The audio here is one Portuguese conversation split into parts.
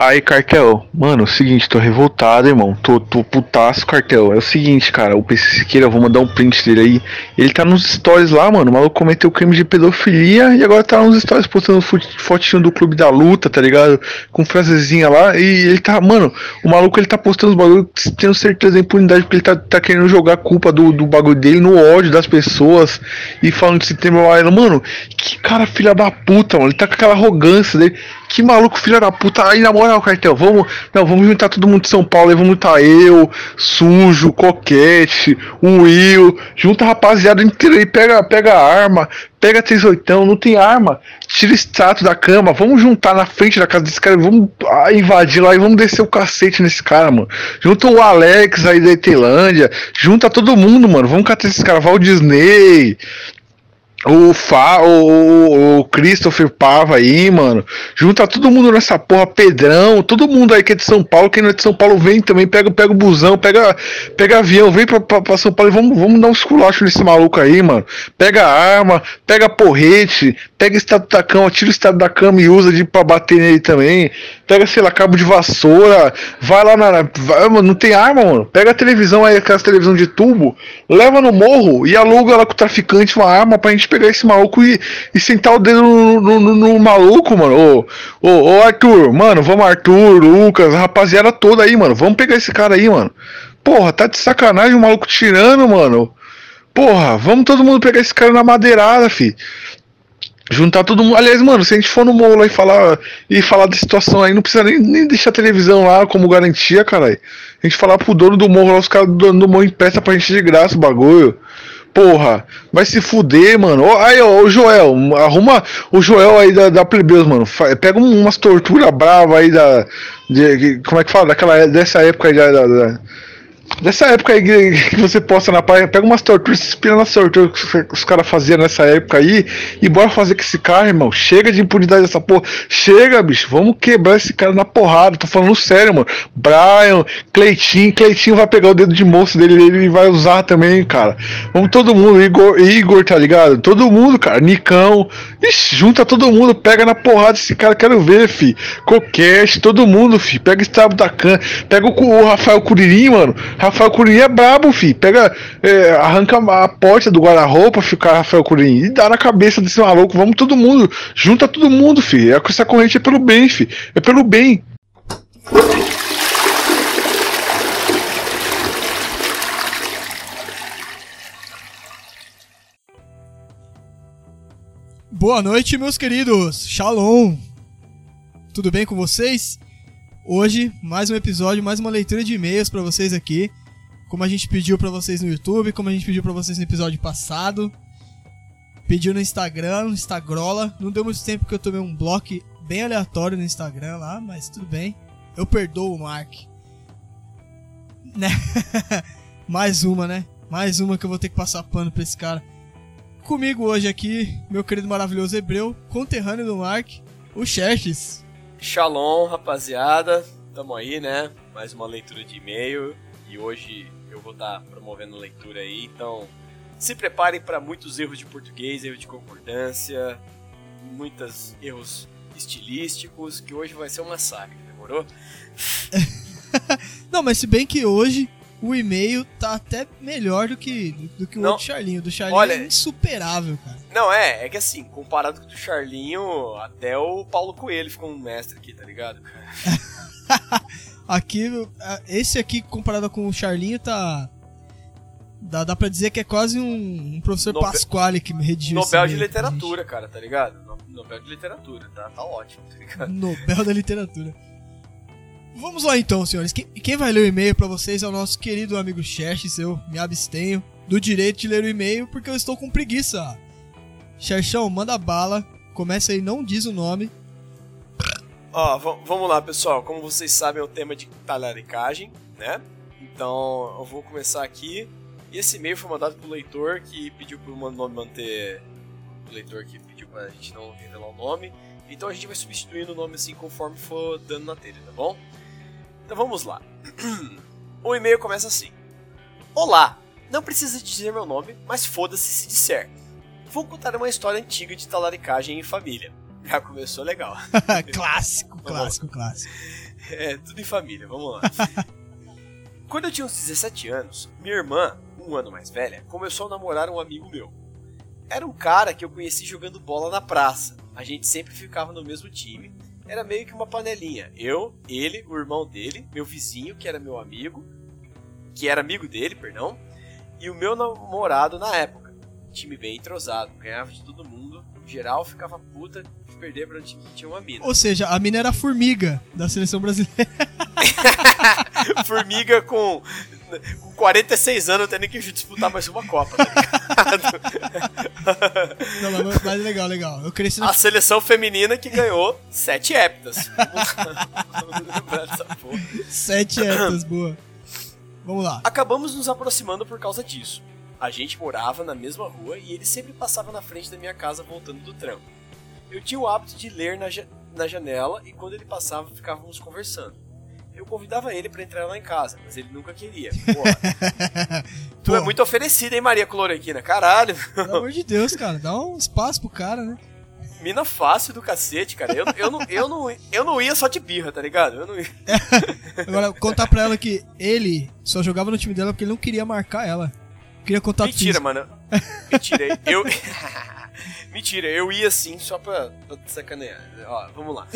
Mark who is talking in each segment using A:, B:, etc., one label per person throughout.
A: Aí, cartel, mano, é o seguinte, tô revoltado, irmão. Tô, tô putaço, cartel. É o seguinte, cara, o PC Siqueira, vou mandar um print dele aí. Ele tá nos stories lá, mano. O maluco cometeu crime de pedofilia e agora tá nos stories postando fotinho do clube da luta, tá ligado? Com frasezinha lá. E ele tá, mano, o maluco ele tá postando os bagulhos, tenho certeza da impunidade, porque ele tá, tá querendo jogar a culpa do, do bagulho dele no ódio das pessoas e falando de setembro amarelo. Mano, que cara filha da puta, mano. Ele tá com aquela arrogância dele. Que maluco filha da puta. Aí, na moral, cartel, vamos. Não, vamos juntar todo mundo de São Paulo aí. Vamos juntar eu, Sujo, Coquete, o Will. Junta a rapaziada inteira aí. Pega, pega a arma, pega 38, não tem arma. Tira o da cama. Vamos juntar na frente da casa desse cara. Vamos ah, invadir lá e vamos descer o cacete nesse cara, mano. Junta o Alex aí da Itelândia. Junta todo mundo, mano. Vamos catar esses caras. Walt Disney o, Fa, o, o Christopher Pava aí, mano. Junta todo mundo nessa porra, Pedrão, todo mundo aí que é de São Paulo, quem não é de São Paulo vem também, pega, pega o busão, pega, pega avião, vem pra, pra, pra São Paulo e vamos, vamos dar um esculacho nesse maluco aí, mano. Pega arma, pega porrete, pega estado da cama, tira o estado da cama e usa de pra bater nele também. Pega, sei lá, cabo de vassoura, vai lá na. Vai, mano, não tem arma, mano. Pega a televisão aí, aquela televisão de tubo, leva no morro e aluga lá com o traficante uma arma pra gente pegar esse maluco e, e sentar o dedo no, no, no, no maluco, mano. Ô, ô, ô, Arthur, mano, vamos, Arthur, Lucas, a rapaziada toda aí, mano. Vamos pegar esse cara aí, mano. Porra, tá de sacanagem o maluco tirando, mano. Porra, vamos todo mundo pegar esse cara na madeirada, fi. Juntar todo mundo. Aliás, mano, se a gente for no molo e falar e falar da situação aí, não precisa nem, nem deixar a televisão lá como garantia, caralho. A gente falar pro dono do morro lá, os caras do dono do morro empresta pra gente de graça o bagulho. Porra, vai se fuder, mano. Ó, aí, ó, o Joel, arruma o Joel aí da, da Plebeus, mano. Pega umas torturas bravas aí da. De, como é que fala? Daquela, dessa época aí da, da Dessa época aí que você posta na página, pega umas torturas, se inspira nas torturas que os caras faziam nessa época aí, e bora fazer com esse cara, irmão. Chega de impunidade dessa porra. Chega, bicho. Vamos quebrar esse cara na porrada. Tô falando sério, mano. Brian, Cleitinho, Cleitinho vai pegar o dedo de moço dele e vai usar também, cara. Vamos todo mundo, Igor, Igor, tá ligado? Todo mundo, cara. Nicão. Ixi, junta todo mundo, pega na porrada esse cara, quero ver, fi. Coquete, todo mundo, fi. Pega esse Estado da Can, pega o, o Rafael Curirim, mano. Rafael Curim é brabo, fi. Pega, é, arranca a porta do guarda-roupa, fica Rafael Curim e dá na cabeça desse maluco. Vamos todo mundo, junta todo mundo, fi. É, essa corrente é pelo bem, fi. É pelo bem.
B: Boa noite, meus queridos. Shalom. Tudo bem com vocês? Hoje, mais um episódio, mais uma leitura de e-mails para vocês aqui. Como a gente pediu para vocês no YouTube, como a gente pediu para vocês no episódio passado. Pediu no Instagram, no Instagrola. Não deu muito tempo que eu tomei um bloco bem aleatório no Instagram lá, mas tudo bem. Eu perdoo o Mark. Né? mais uma, né? Mais uma que eu vou ter que passar pano pra esse cara. Comigo hoje aqui, meu querido maravilhoso Hebreu, conterrâneo do Mark, o Xerxes.
C: Shalom, rapaziada. Tamo aí, né? Mais uma leitura de e-mail. E hoje eu vou estar tá promovendo leitura aí. Então, se preparem para muitos erros de português, erros de concordância, muitos erros estilísticos, que hoje vai ser um massacre, demorou?
B: Não, mas se bem que hoje o e-mail tá até melhor do que, do, que o não, outro Charlinho. Do Charlinho olha, é insuperável, cara.
C: Não, é, é que assim, comparado com o do Charlinho, até o Paulo Coelho ficou um mestre aqui, tá ligado?
B: aqui, esse aqui comparado com o Charlinho tá... Dá, dá pra dizer que é quase um, um professor Nobel, Pasquale que me redigiu
C: Nobel de literatura, cara, tá ligado? Nobel de literatura, tá, tá ótimo, tá ligado?
B: Nobel da literatura. Vamos lá então, senhores. Quem, vai ler o e-mail para vocês é o nosso querido amigo Xerxes. Eu me abstenho do direito de ler o e-mail porque eu estou com preguiça. Xerxão, manda bala. Começa aí, não diz o nome.
C: Ó, oh, vamos lá, pessoal. Como vocês sabem, é o tema de talaricagem, né? Então, eu vou começar aqui. E esse e-mail foi mandado pro leitor que pediu pro nome manter. O leitor que pediu pra gente não revelar o nome. Então a gente vai substituindo o nome assim conforme for dando na telha, tá bom? Então vamos lá. o e-mail começa assim: Olá, não precisa dizer meu nome, mas foda-se se disser. Vou contar uma história antiga de talaricagem em família. Já começou legal.
B: clássico, clássico, clássico.
C: É, tudo em família, vamos lá. Quando eu tinha uns 17 anos, minha irmã, um ano mais velha, começou a namorar um amigo meu. Era um cara que eu conheci jogando bola na praça. A gente sempre ficava no mesmo time. Era meio que uma panelinha. Eu, ele, o irmão dele, meu vizinho, que era meu amigo, que era amigo dele, perdão, e o meu namorado na época. Time bem entrosado, ganhava de todo mundo. Geral, ficava puta de perder pra um time que tinha uma mina.
B: Ou seja, a mina era a formiga da seleção brasileira.
C: Formiga com, com 46 anos tendo que disputar mais uma Copa, tá ligado?
B: Não, mas, mas legal, legal. Eu cresci na
C: A seleção feminina que ganhou 7 heptas. Vamos lembrar dessa porra.
B: sete etas, boa. Vamos lá.
C: Acabamos nos aproximando por causa disso. A gente morava na mesma rua e ele sempre passava na frente da minha casa voltando do trampo. Eu tinha o hábito de ler na, ja- na janela e quando ele passava ficávamos conversando. Eu convidava ele pra entrar lá em casa, mas ele nunca queria. Porra, tu é muito oferecida, hein, Maria Cloroquina? Caralho.
B: Pelo amor de Deus, cara. Dá um espaço pro cara, né?
C: Mina fácil do cacete, cara. Eu, eu, não, eu, não, eu não ia só de birra, tá ligado? Eu não ia.
B: Agora, contar pra ela que ele só jogava no time dela porque ele não queria marcar ela. Queria contato
C: Mentira,
B: físico.
C: mano. Mentira, eu. Mentira, eu ia sim só pra, pra te sacanear. Ó, vamos lá.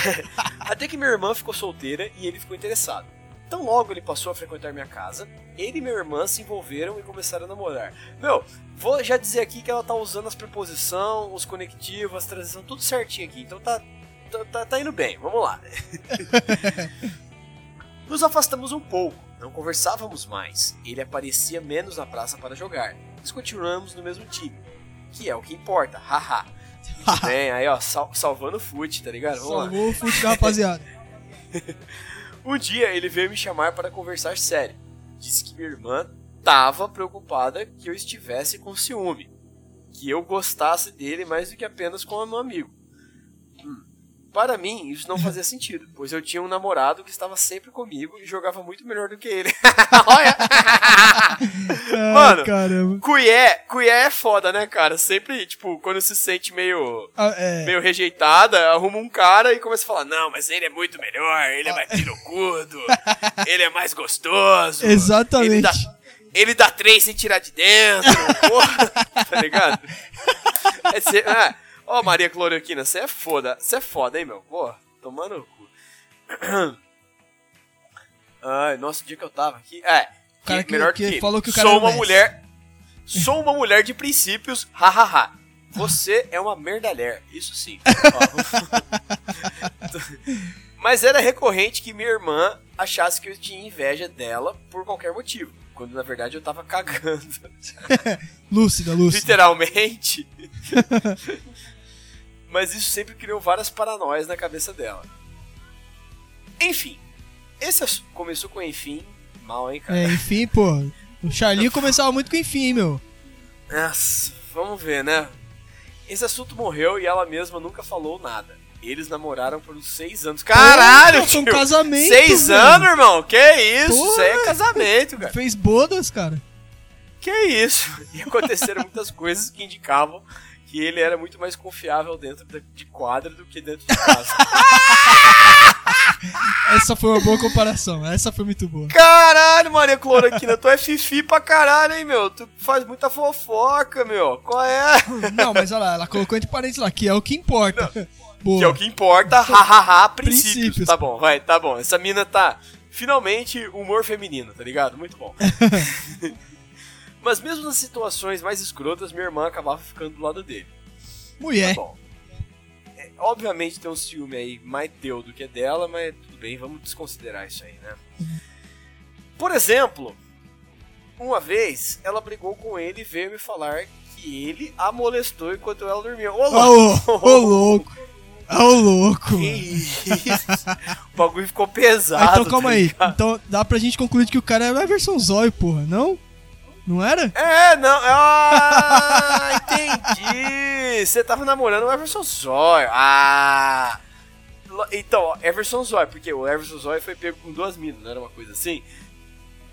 C: Até que minha irmã ficou solteira e ele ficou interessado. Então logo ele passou a frequentar minha casa, ele e minha irmã se envolveram e começaram a namorar. Meu, vou já dizer aqui que ela tá usando as preposição, os conectivos, as transições, tudo certinho aqui. Então tá, tá, tá, tá indo bem, vamos lá. Nos afastamos um pouco, não conversávamos mais. Ele aparecia menos na praça para jogar. Mas continuamos no mesmo time, que é o que importa, haha. Muito bem, aí ó, sal- salvando o fute, tá ligado? Vamos lá.
B: Salvou o fute da rapaziada.
C: Um dia ele veio me chamar para conversar sério. Disse que minha irmã tava preocupada que eu estivesse com ciúme. Que eu gostasse dele mais do que apenas como meu amigo. Para mim, isso não fazia sentido, pois eu tinha um namorado que estava sempre comigo e jogava muito melhor do que ele. Olha! Mano,
B: Ai, caramba.
C: Cuié, Cuié é foda, né, cara? Sempre, tipo, quando se sente meio
B: Ah, é.
C: meio rejeitada, arruma um cara e começa a falar: Não, mas ele é muito melhor, ele é mais pirocudo, ele é mais gostoso.
B: Exatamente.
C: Ele dá, ele dá três sem tirar de dentro, porra, tá ligado? É, cê- ah, Ó, Maria Cloroquina, você é foda, você é foda, hein, meu? Pô, tomando o cu. Ai, nossa, o dia que eu tava aqui. É,
B: cara que-
C: melhor
B: que
C: que,
B: falou que o cara
C: sou uma mulher. Sou uma mulher de princípios, hahaha. Você é uma merdalher, isso sim. Mas era recorrente que minha irmã achasse que eu tinha inveja dela por qualquer motivo. Quando na verdade eu tava cagando.
B: Lúcida, lúcida.
C: Literalmente. Mas isso sempre criou várias paranoias na cabeça dela. Enfim. Esse começou com enfim. Mal, hein, cara?
B: É, enfim, pô. O Charlinho começava muito com enfim, meu.
C: Nossa, vamos ver, né? Esse assunto morreu e ela mesma nunca falou nada. Eles namoraram por uns seis anos. Caralho,
B: foi um
C: tio!
B: casamento,
C: Seis
B: velho.
C: anos, irmão? Que isso?
B: Porra.
C: Isso aí é casamento, cara.
B: Fez bodas, cara.
C: Que isso? E aconteceram muitas coisas que indicavam que ele era muito mais confiável dentro de quadra do que dentro de casa.
B: Essa foi uma boa comparação. Essa foi muito boa.
C: Caralho, Maria Cloroquina, tu é fifi pra caralho, hein, meu? Tu faz muita fofoca, meu. Qual é?
B: Não, mas olha lá, ela colocou entre parênteses lá, que é o que importa. Boa.
C: Que é o que importa, hahaha, princípios.
B: Princípios.
C: Tá bom, vai, tá bom. Essa mina tá finalmente humor feminino, tá ligado? Muito bom. Mas mesmo nas situações mais escrotas, minha irmã acabava ficando do lado dele.
B: Mulher.
C: Bom, é, obviamente tem um ciúme aí mais teu do que dela, mas tudo bem, vamos desconsiderar isso aí, né? Por exemplo, uma vez ela brigou com ele e veio me falar que ele a molestou enquanto ela dormia. Ô, louco!
B: ô, louco. Ô, louco.
C: Que
B: mano.
C: isso? o bagulho ficou pesado.
B: Ah, então calma
C: tá
B: aí. Então dá pra gente concluir que o cara era a versão zóio, porra, não? Não era?
C: É, não. Ah, entendi. Você tava namorando o Everson Zóio. Ah. Então, ó, Everson Zóio, porque o Everson Zóio foi pego com duas minas, não era uma coisa assim?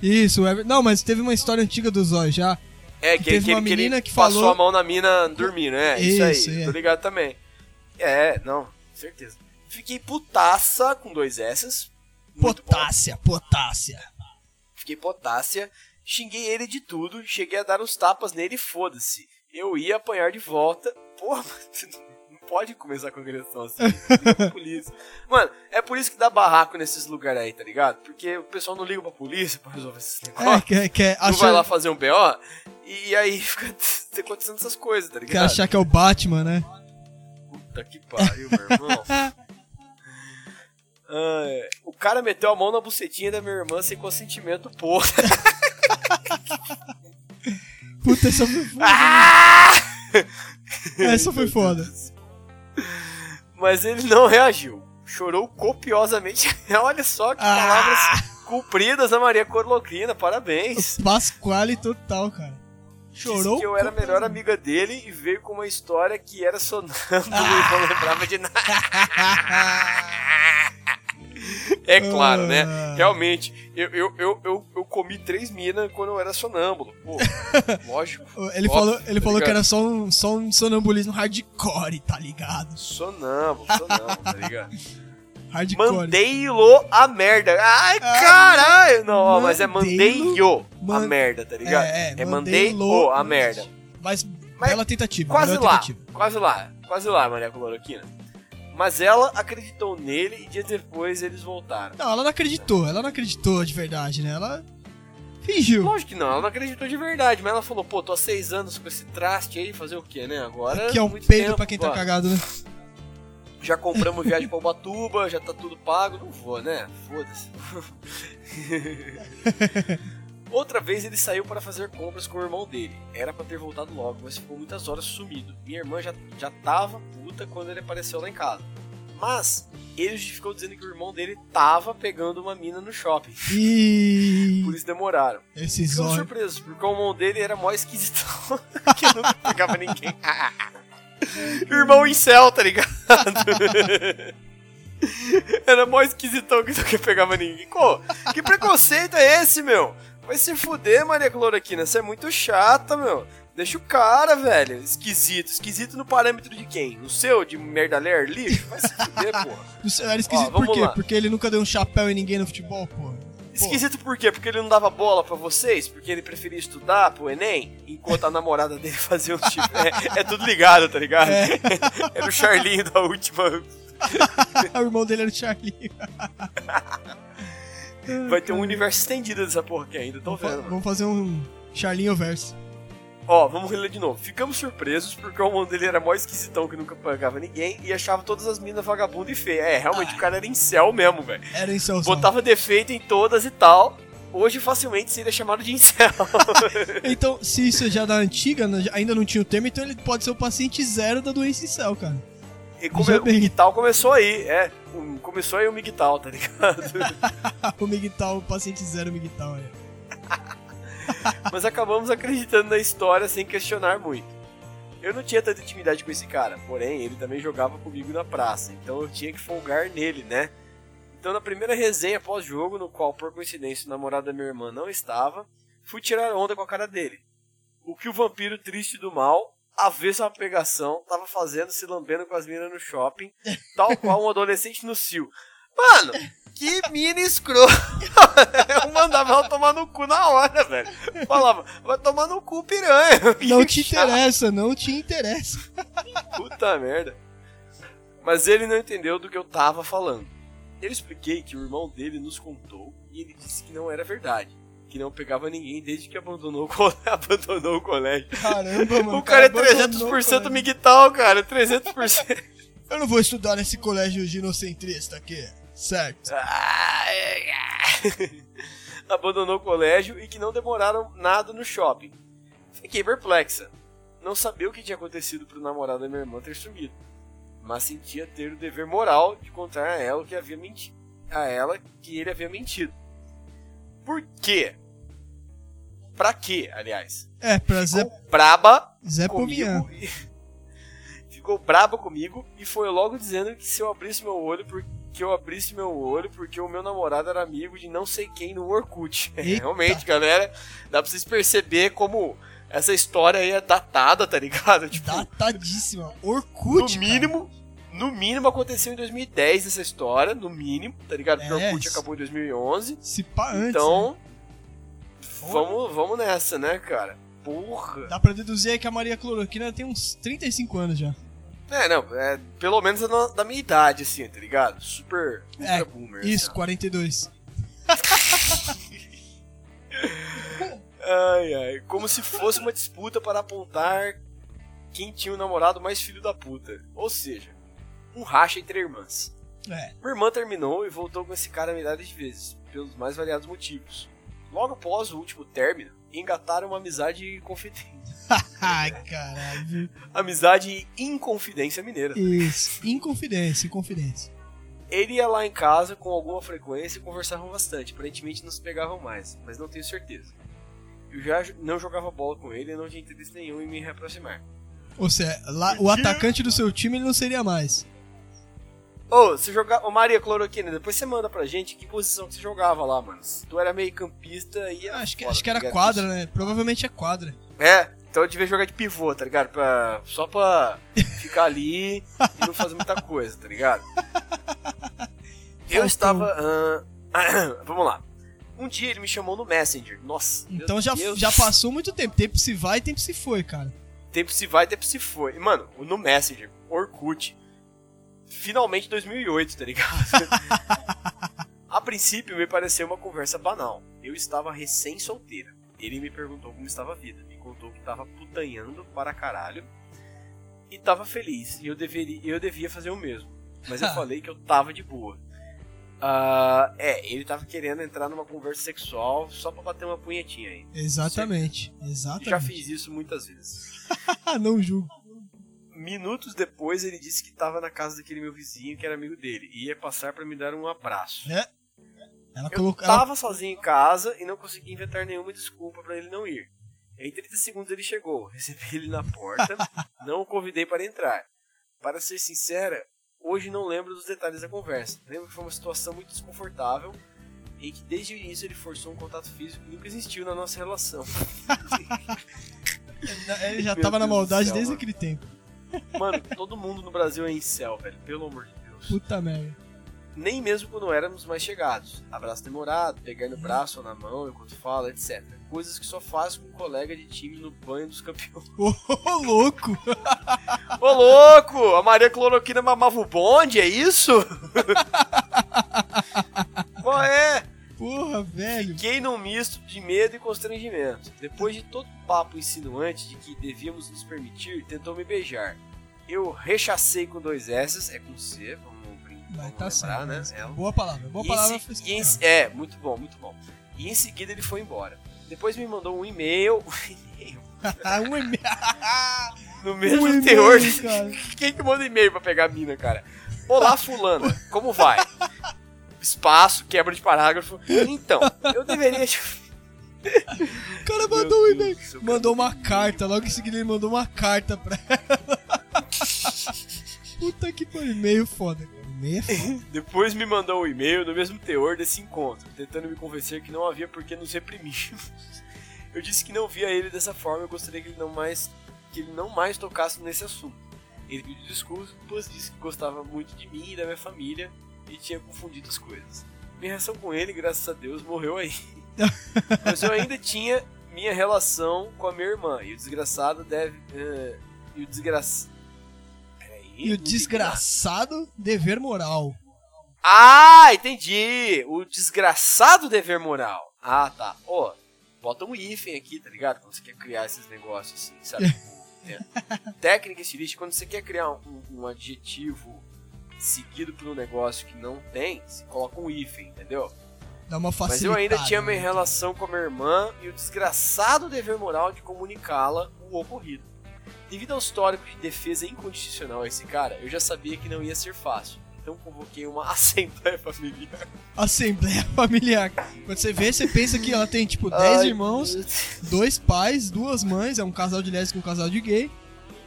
B: Isso, o Ever... Não, mas teve uma história antiga do zóio já.
C: É, que,
B: Teve
C: que,
B: uma
C: ele- que
B: menina que
C: passou
B: falou-
C: a mão na mina dormindo, é, isso,
B: Isso,
C: aí,
B: é.
C: tô ligado também. É, não, certeza. Fiquei putaça com dois S's.
B: Potácia, potácia.
C: Fiquei potácia. Xinguei ele de tudo. Cheguei a dar uns tapas nele e foda-se. Eu ia apanhar de volta. Porra, não pode começar com agressão assim. Pra polícia. Mano, é por isso que dá barraco nesses lugares aí, tá ligado? Porque o pessoal não liga pra polícia pra resolver esses
B: É,
C: negócios.
B: quer, quer,
C: não vai lá fazer um BO e aí fica acontecendo essas coisas, tá
B: quer
C: ligado?
B: achar que é o Batman, né?
C: Puta que pariu, meu irmão. O cara meteu a mão na bucetinha da minha irmã sem consentimento, porra.
B: Puta, essa foi foda.
C: Ah!
B: Essa foi foda.
C: Mas ele não reagiu. Chorou copiosamente. Olha só que palavras
B: Ah,
C: cumpridas da Maria Corlocrina. Parabéns.
B: Pasquale total, cara. Chorou?
C: Disse que eu era a melhor amiga dele e veio com uma história que era sonâmbulo e não lembrava de nada. É claro, né?
B: Ah.
C: Realmente, eu, eu, eu, eu, eu comi três minas quando eu era sonâmbulo. Pô, lógico.
B: Ele
C: Óbvio,
B: falou, ele
C: tá
B: falou que era só um, só um sonambulismo hardcore, tá ligado?
C: Sonâmbulo, sonâmbulo, tá ligado?
B: Hardcore.
C: Mandei-lo a merda. Ai, caralho! Não, ó, mas é
B: mandei-lo-
C: mandei-o a
B: man-
C: merda, tá ligado?
B: É, é,
C: mandei-o
B: mandei-lo-
C: a merda.
B: Mas,
C: Mas
B: bela tentativa.
C: Quase lá,
B: tentativa.
C: quase lá, quase lá, Maria Cloroquina. Mas ela acreditou nele e dias depois eles voltaram.
B: Não, ela não acreditou. Ela não acreditou de verdade, né? Ela fingiu.
C: Lógico que não, ela não acreditou de verdade, mas ela falou, pô, tô há seis anos com esse traste aí, fazer o quê, né? Agora.
B: Que é um peido
C: tempo,
B: pra quem tá
C: ó.
B: cagado, né?
C: Já compramos viagem pra Ubatuba, já tá tudo pago, não vou, né? Foda-se. Outra vez ele saiu para fazer compras com o irmão dele. Era pra ter voltado logo, mas ficou muitas horas sumido. Minha irmã já, já tava puta quando ele apareceu lá em casa. Mas ele justificou dizendo que o irmão dele tava pegando uma mina no shopping.
B: E.
C: Por isso demoraram.
B: Esses
C: Ficamos
B: olhos.
C: surpresos, porque o irmão dele era mó esquisitão, que nunca pegava ninguém. Irmão incel, tá ligado? Era mó esquisitão que nunca pegava ninguém. Pô, que preconceito é esse, meu? Vai se fuder, Maria Cloroquina, você é muito chata, meu. Deixa o cara, velho. Esquisito. Esquisito no parâmetro de quem? No seu, de merda ler lixo? Vai se fuder, porra.
B: Era esquisito
C: Ó,
B: por quê?
C: lá.
B: Porque ele nunca deu um chapéu em ninguém no futebol, pô.
C: Esquisito por quê? Porque ele não dava bola pra vocês? Porque ele preferia estudar pro Enem? Enquanto a namorada dele fazia um tipo. É, é tudo ligado, tá ligado?
B: É.
C: Era o Charlinho da última.
B: o irmão dele era o Charlie.
C: Vai ter um universo estendido dessa porra aqui ainda, tô vendo.
B: Vamos fazer um Charlinho verso.
C: Ó, vamos reler de novo. Ficamos surpresos porque o irmão dele era mó esquisitão que nunca pagava ninguém e achava todas as minas vagabundas e feias. É, realmente o cara era incel mesmo, velho.
B: Era em.
C: Botava defeito em todas e tal. Hoje facilmente seria chamado de incel.
B: Então, se isso já da antiga, né, ainda não tinha o termo, então ele pode ser o paciente zero da doença em céu, cara.
C: E come... O. Miguel começou aí, é. Começou aí o Miguel, tá ligado?
B: o Miguel, o paciente zero Miguel, é.
C: Mas acabamos acreditando na história sem questionar muito. Eu não tinha tanta intimidade com esse cara, porém ele também jogava comigo na praça, então eu tinha que folgar nele, né? Então na primeira resenha pós-jogo, no qual por coincidência o namorado da minha irmã não estava, fui tirar onda com a cara dele. O que o vampiro triste do mal, avesso à pegação, tava fazendo se lambendo com as minas no shopping, tal qual um adolescente no cio. Mano, que mina escrota! Eu mandava ela tomar no cu na hora, velho. Falava, vai tomar no cu, piranha.
B: Não te interessa, não te interessa.
C: Puta merda. Mas ele não entendeu do que eu tava falando. Eu expliquei que o irmão dele nos contou e ele disse que não era verdade. Que não pegava ninguém desde que abandonou o, abandonou o colégio.
B: Caramba, mano.
C: o cara é
B: abandonou o
C: 300%
B: colégio.
C: miguital, cara. 300%.
B: Eu não vou estudar nesse colégio ginocentrista aqui, certo?
C: Abandonou o colégio e que não demoraram nada no shopping. Fiquei perplexa. Não sabia o que tinha acontecido pro namorado da minha irmã ter sumido. Mas sentia ter o dever moral de contar a ela que havia mentido. A ela que ele havia mentido. Por quê? Pra quê, aliás?
B: É, pra Zé,
C: Ficou braba
B: Zé
C: comigo. e- Ficou braba comigo e foi logo dizendo que se eu abrisse meu olho, porque eu abrisse meu olho, porque o meu namorado era amigo de não sei quem no Orkut. Realmente, galera, dá pra vocês perceber como essa história aí é datada, tá ligado? Tipo,
B: Datadíssima. Orkut,
C: no mínimo, No mínimo aconteceu em 2010 essa história, no mínimo, tá ligado? Porque
B: É,
C: o Orkut acabou em 2011.
B: Se pá antes. né?
C: Então, vamos, vamos nessa, né, cara? Porra.
B: Dá pra deduzir aí que a Maria Cloroquina tem uns 35 anos já.
C: É, não, é pelo menos é da da minha idade, assim, tá ligado? Super, ultra
B: É,
C: boomer.
B: Isso,
C: assim, ó.
B: 42.
C: Ai, ai. Como se fosse uma disputa para apontar quem tinha o namorado mais filho da puta. Ou seja, um racha entre irmãs.
B: É.
C: Minha irmã terminou e voltou com esse cara milhares de vezes, pelos mais variados motivos. Logo após o último término, engataram uma amizade confidente.
B: Ai, caralho.
C: Amizade e inconfidência mineira.
B: Isso. Inconfidência, inconfidência.
C: Ele ia lá em casa com alguma frequência e conversavam bastante. Aparentemente não se pegavam mais, mas não tenho certeza. Eu já não jogava bola com ele e não tinha interesse nenhum em me reaproximar.
B: Ou seja, lá, o atacante do seu time ele não seria mais.
C: Ô, você jogava. Ô, Maria Cloroquina, depois você manda pra gente que posição que você jogava lá, mano. Se tu era meio campista e.
B: Acho que,
C: foda,
B: acho que era
C: tá
B: quadra, né? Provavelmente é quadra.
C: É, então eu devia jogar de pivô, tá ligado? Pra, só pra ficar ali e não fazer muita coisa, tá ligado? Eu estava. ah, vamos lá. Um dia ele me chamou no Messenger. Nossa.
B: Então já,
C: Deus.
B: já passou muito tempo. Tempo se vai, tempo se foi, cara.
C: Tempo se vai, tempo se foi. E, mano, no Messenger, Orkut. Finalmente 2008, tá ligado? A princípio me pareceu uma conversa banal. Eu estava recém-solteira. Ele me perguntou como estava a vida. Me contou que estava putanhando para caralho. E estava feliz. E eu, deveria, eu devia fazer o mesmo. Mas eu falei que eu tava de boa. Ah, é, ele tava querendo entrar numa conversa sexual só pra bater uma punhetinha aí.
B: Exatamente. Exatamente.
C: já fiz isso muitas vezes.
B: Não julgo.
C: Minutos depois ele disse que estava na casa daquele meu vizinho que era amigo dele e ia passar pra me dar um abraço.
B: É. Ela
C: Eu
B: colocou. ela-
C: sozinho em casa e não consegui inventar nenhuma desculpa pra ele não ir. Em 30 segundos ele chegou, recebi ele na porta, não o convidei para entrar. Para ser sincera, hoje não lembro dos detalhes da conversa. Lembro que foi uma situação muito desconfortável em que desde o início ele forçou um contato físico que nunca existiu na nossa relação.
B: Ele já
C: Meu
B: tava na maldade
C: céu,
B: desde
C: mano.
B: aquele tempo.
C: Mano, todo mundo no Brasil é incel, velho, pelo amor de Deus.
B: Puta merda.
C: nem mesmo quando éramos mais chegados. Abraço demorado, pegar no braço ou na mão enquanto fala, etc. Coisas que só faz com um colega de time no banho dos campeões.
B: Ô, ô, louco!
C: Ô louco! A Maria Cloroquina mamava o bonde, é isso? Qual é?
B: Porra, velho.
C: Fiquei num misto de medo e constrangimento. Depois de todo o papo insinuante de que devíamos nos permitir, tentou me beijar. Eu rechacei com dois S, é com C, vamos, brin-
B: Mas
C: vamos
B: tá certo.
C: né?
B: mas
C: É um-
B: Boa palavra. Boa
C: E
B: palavra.
C: se- é, muito bom, muito bom. E em seguida ele foi embora. Depois me mandou um e-mail.
B: Ah, um e-mail.
C: no mesmo
B: Um
C: teor.
B: e-mail.
C: Quem que manda e-mail pra pegar a mina, cara? Olá, fulana, como vai? Espaço, quebra de parágrafo. Então, eu deveria.
B: O cara mandou um e-mail. Mandou uma carta. Logo em seguida ele mandou uma carta pra ela. Puta que pariu. E-mail foda. cara. E-mail é foda.
C: Depois me mandou um e-mail no mesmo teor desse encontro, tentando me convencer que não havia por que nos reprimirmos. Eu disse que não via ele dessa forma e gostaria que ele não mais que ele não mais tocasse nesse assunto. Ele pediu desculpas, disse que gostava muito de mim e da minha família e tinha confundido as coisas. Minha reação com ele, graças a Deus, morreu aí. Mas eu ainda tinha minha relação com a minha irmã e o desgraçado deve eh, e o desgraçado
B: E o desgraçado dever moral.
C: Ah, entendi! O desgraçado dever moral. Ah, tá. Ó, bota um hífen aqui, tá ligado? Quando você quer criar esses negócios assim, sabe? É. Técnica estilística, quando você quer criar um, um adjetivo seguido por um negócio que não tem, você coloca um hífen, entendeu?
B: Dá uma
C: Mas eu ainda tinha minha
B: né?
C: relação com a minha irmã e o desgraçado dever moral de comunicá-la o ocorrido. Devido ao histórico de defesa incondicional a esse cara, eu já sabia que não ia ser fácil. Então convoquei uma assembleia familiar.
B: Assembleia familiar. Quando você vê, você pensa que ela tem tipo 10
C: Ai,
B: irmãos, dois pais, duas mães, é um casal de lésbico e um casal de gay.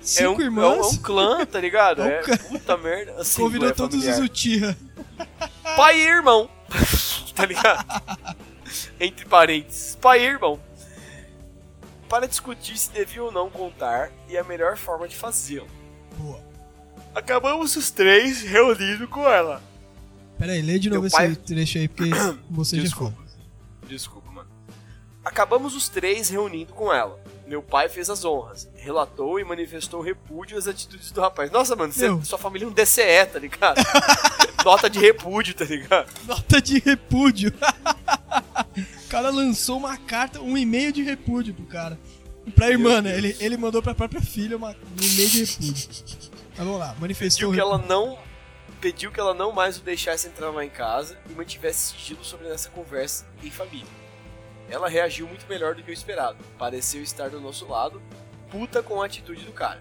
C: É
B: Cinco
C: um,
B: irmãs.
C: É um, é um clã, tá ligado?
B: É um
C: É, puta merda. Assembleia
B: Convidou todos os Uchiha.
C: Pai e irmão. tá ligado? Entre parênteses. Pai e irmão. Para discutir se devia ou não contar e a melhor forma de fazê-lo.
B: Boa.
C: Acabamos os três reunidos com ela.
B: Pera aí, lê de novo
C: Meu
B: esse
C: pai-
B: trecho aí, porque você já
C: Desculpa.
B: falou.
C: Desculpa, mano. Acabamos os três reunindo com ela. Meu pai fez as honras, relatou e manifestou repúdio às atitudes do rapaz. Nossa, mano, você- sua família é um DCE, tá ligado? Nota de repúdio, tá ligado?
B: Nota de repúdio. o cara lançou uma carta, um e-mail de repúdio pro cara. Pra irmã, né? Ele, ele mandou pra própria filha uma, um e-mail de repúdio. Mas vamos lá, manifestou
C: Pediu que ela não. Pediu que ela não mais o deixasse entrar lá em casa e mantivesse sigilo sobre essa conversa em família. Ela reagiu muito melhor do que eu esperado. Pareceu estar do nosso lado, puta com a atitude do cara.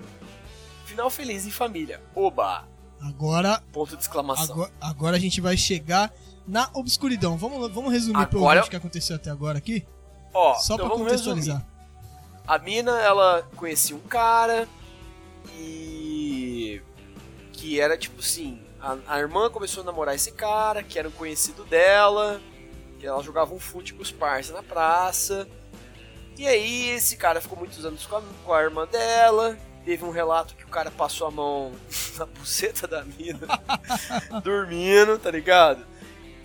C: Final feliz em família. Oba!
B: Agora,
C: Ponto de exclamação.
B: agora, agora a gente vai chegar na obscuridão. Vamos, vamos resumir
C: Agora-
B: o que aconteceu até agora aqui?
C: Ó,
B: Só
C: então
B: pra contextualizar.
C: resumir. A mina, ela conhecia um cara e. que era tipo assim: a, a irmã começou a namorar esse cara, que era um conhecido dela, ela jogava um fute com os parça na praça. E aí, esse cara ficou muitos anos com a, com a irmã dela. Teve um relato que o cara passou a mão na buceta da mina, dormindo, tá ligado?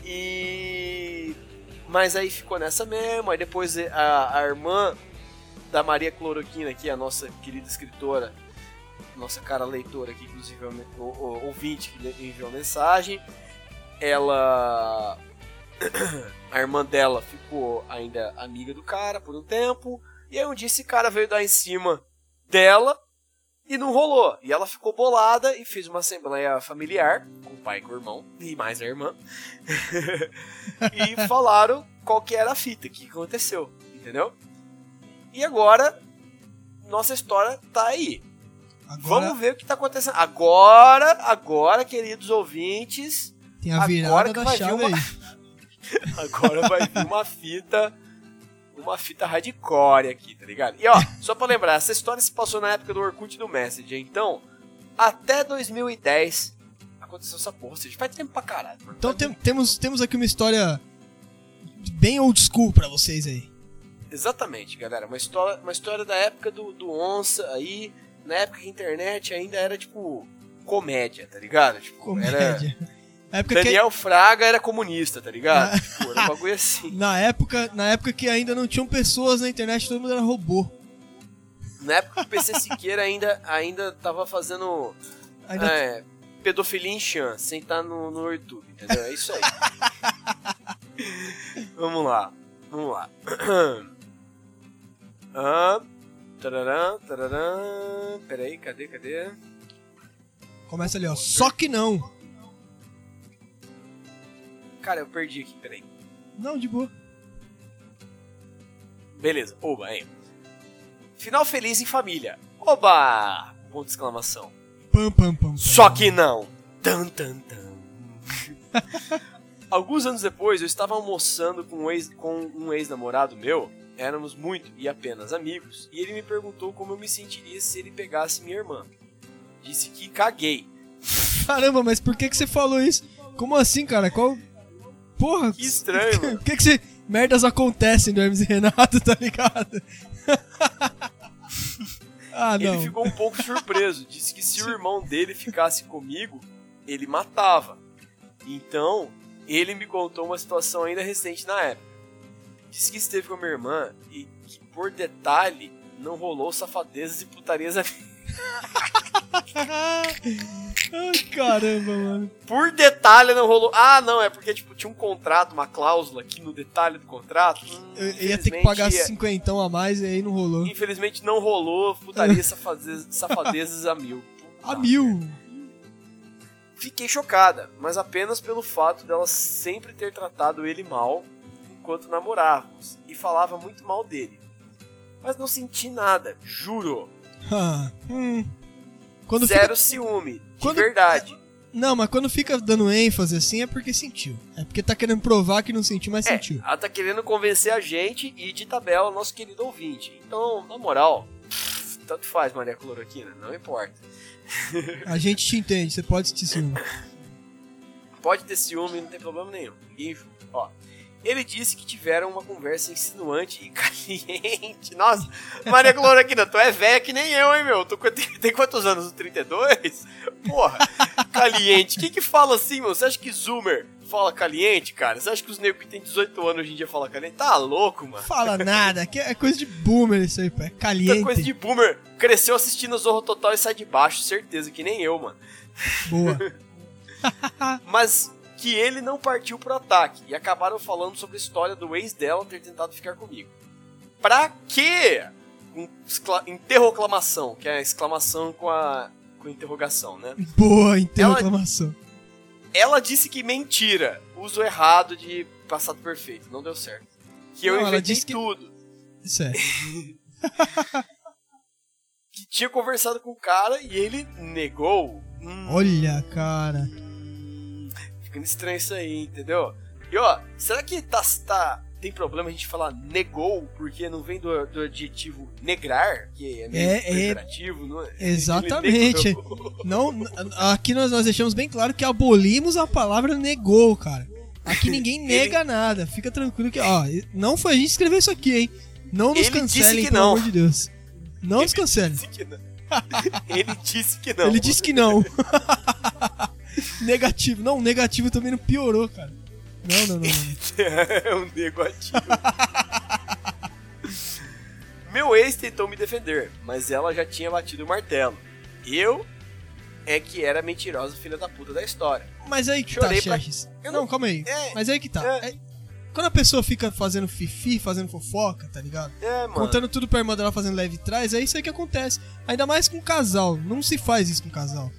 C: E. Mas aí ficou nessa mesmo. Aí depois a, a irmã da Maria Cloroquina, aqui, a nossa querida escritora, nossa cara leitora aqui, inclusive o, o- ouvinte que enviou mensagem, ela. A irmã dela ficou ainda amiga do cara por um tempo. E aí um dia esse cara veio dar em cima dela e não rolou. E ela ficou bolada e fez uma assembleia familiar com o pai e com o irmão e mais a irmã. e falaram qual que era a fita, o que aconteceu, entendeu? E agora nossa história tá aí.
B: Agora
C: Vamos ver o que tá acontecendo. Agora, agora, queridos ouvintes,
B: tem a virada da chave
C: uma-
B: aí.
C: agora vai vir uma fita uma fita hardcore aqui, tá ligado? E ó, só pra lembrar, essa história se passou na época do Orkut e do Messenger, então, até 2010 aconteceu essa porra, ou seja, faz tempo pra caralho.
B: Então tem- temos, temos aqui uma história bem old school pra vocês aí.
C: Exatamente, galera. Uma história, uma história da época do, do Onça aí, na época que a internet ainda era tipo comédia, tá ligado? Tipo, era.
B: Comédia. Na época, que,
C: Daniel Fraga era comunista, tá ligado?
B: Ah.
C: Tipo, era um bagulho assim.
B: na, época, na época que ainda não tinham pessoas na internet, todo mundo era robô.
C: Na época que o PC Siqueira ainda, ainda tava fazendo
B: Ainda
C: é, pedofilia em chan, sem estar no, no YouTube, entendeu? É isso aí. vamos lá, vamos lá. ah, tararã, tararã, peraí, cadê, cadê?
B: começa ali, ó. Só que não.
C: Cara, eu perdi aqui, peraí.
B: Não, de boa.
C: Beleza, oba, aí. Final feliz em família. Oba! Ponto de exclamação.
B: Pam, pam, pam.
C: Só que não. Tan, tan, tan. Alguns anos depois, eu estava almoçando com um ex- com um ex-namorado meu. Éramos muito e apenas amigos. E ele me perguntou como eu me sentiria se ele pegasse minha irmã. Disse que caguei.
B: Caramba, mas por que, que você falou isso? Como assim, cara? Qual. Porra,
C: Que estranho, mano.
B: Por que, que você. Merdas acontecem no Hermes e Renato, tá ligado? ah,
C: Ele
B: não.
C: ficou um pouco surpreso. Disse que se o irmão dele ficasse comigo, ele matava. Então, ele me contou uma situação ainda recente na época. Disse que esteve com a minha irmã e que, por detalhe, não rolou safadezas e putarias.
B: Ai, caramba, mano.
C: Por detalhe não rolou. Ah, não, é porque tipo, tinha um contrato, uma cláusula aqui no detalhe do contrato. Hum,
B: Eu ia ter que pagar
C: infelizmente,
B: cinquentão a mais e aí não rolou.
C: Infelizmente não rolou putaria safadezas, safadezas a mil.
B: A mil.
C: Fiquei chocada, mas apenas pelo fato dela sempre ter tratado ele mal enquanto namorávamos e falava muito mal dele. Mas não senti nada, juro.
B: Ah, hum. Quando
C: Zero
B: fica...
C: ciúme, de
B: Quando-
C: verdade.
B: Não, mas quando fica dando ênfase assim é porque sentiu. É porque tá querendo provar que não sentiu, mas
C: É,
B: sentiu.
C: ela tá querendo convencer a gente e de tabela nosso querido ouvinte. Então, na moral, tanto faz Maria Cloroquina, não importa.
B: A gente te entende, você pode te ciúme.
C: Pode ter ciúme, não tem problema nenhum. Julga. Ó. Ele disse que tiveram uma conversa insinuante e caliente. Nossa, Maria Cloroquina, tu é velha que nem eu, hein, meu? Tu tem quantos anos? 32? Porra, caliente. Quem que fala assim, meu? Você acha que Zoomer fala caliente, cara? Você acha que os negros que tem 18 anos hoje em dia falam caliente? Tá louco, mano.
B: Fala nada, que é coisa de boomer isso aí, pô. É caliente. É
C: coisa de boomer. Cresceu assistindo Zorro Total e sai de baixo, certeza, que nem eu, mano.
B: Boa.
C: Mas que ele não partiu pro ataque e acabaram falando sobre a história do ex dela ter tentado ficar comigo. Pra quê? Um, interroclamação, que é a exclamação com a, com a interrogação, né?
B: Boa, interroclamação.
C: Ela, ela disse que mentira, uso errado de passado perfeito, não deu certo. Que não, eu inventei que... tudo.
B: Isso é.
C: que tinha conversado com o cara e ele negou.
B: Hum. Olha, cara
C: ficando estranho isso aí, entendeu? E ó, será que tá, tá, tem problema a gente falar negou, porque não vem do, do adjetivo negrar, que é meio é, é, não é?
B: Exatamente. não, aqui nós, nós deixamos bem claro que abolimos a palavra negou, cara. Aqui ninguém nega Ele... nada, fica tranquilo que, ó, não foi a gente escrever isso aqui, hein? Não nos Ele cancelem, pelo não. amor de Deus. Não Ele nos cancelem.
C: Ele disse que não.
B: Ele disse que não. negativo. Não, negativo também não piorou, cara. Não, não, não. não.
C: é um negativo. Meu ex tentou me defender, mas ela já tinha batido o martelo. Eu é que era mentirosa filha da puta da história.
B: Mas aí que tá, Chorei tá, pra... Não, não, calma aí. É, mas aí que tá. É... É... Quando a pessoa fica fazendo fifi, fazendo fofoca, tá ligado?
C: É, mano.
B: Contando tudo pra irmã dela fazendo leve trás, é isso aí que acontece. Ainda mais com casal. Não se faz isso com casal.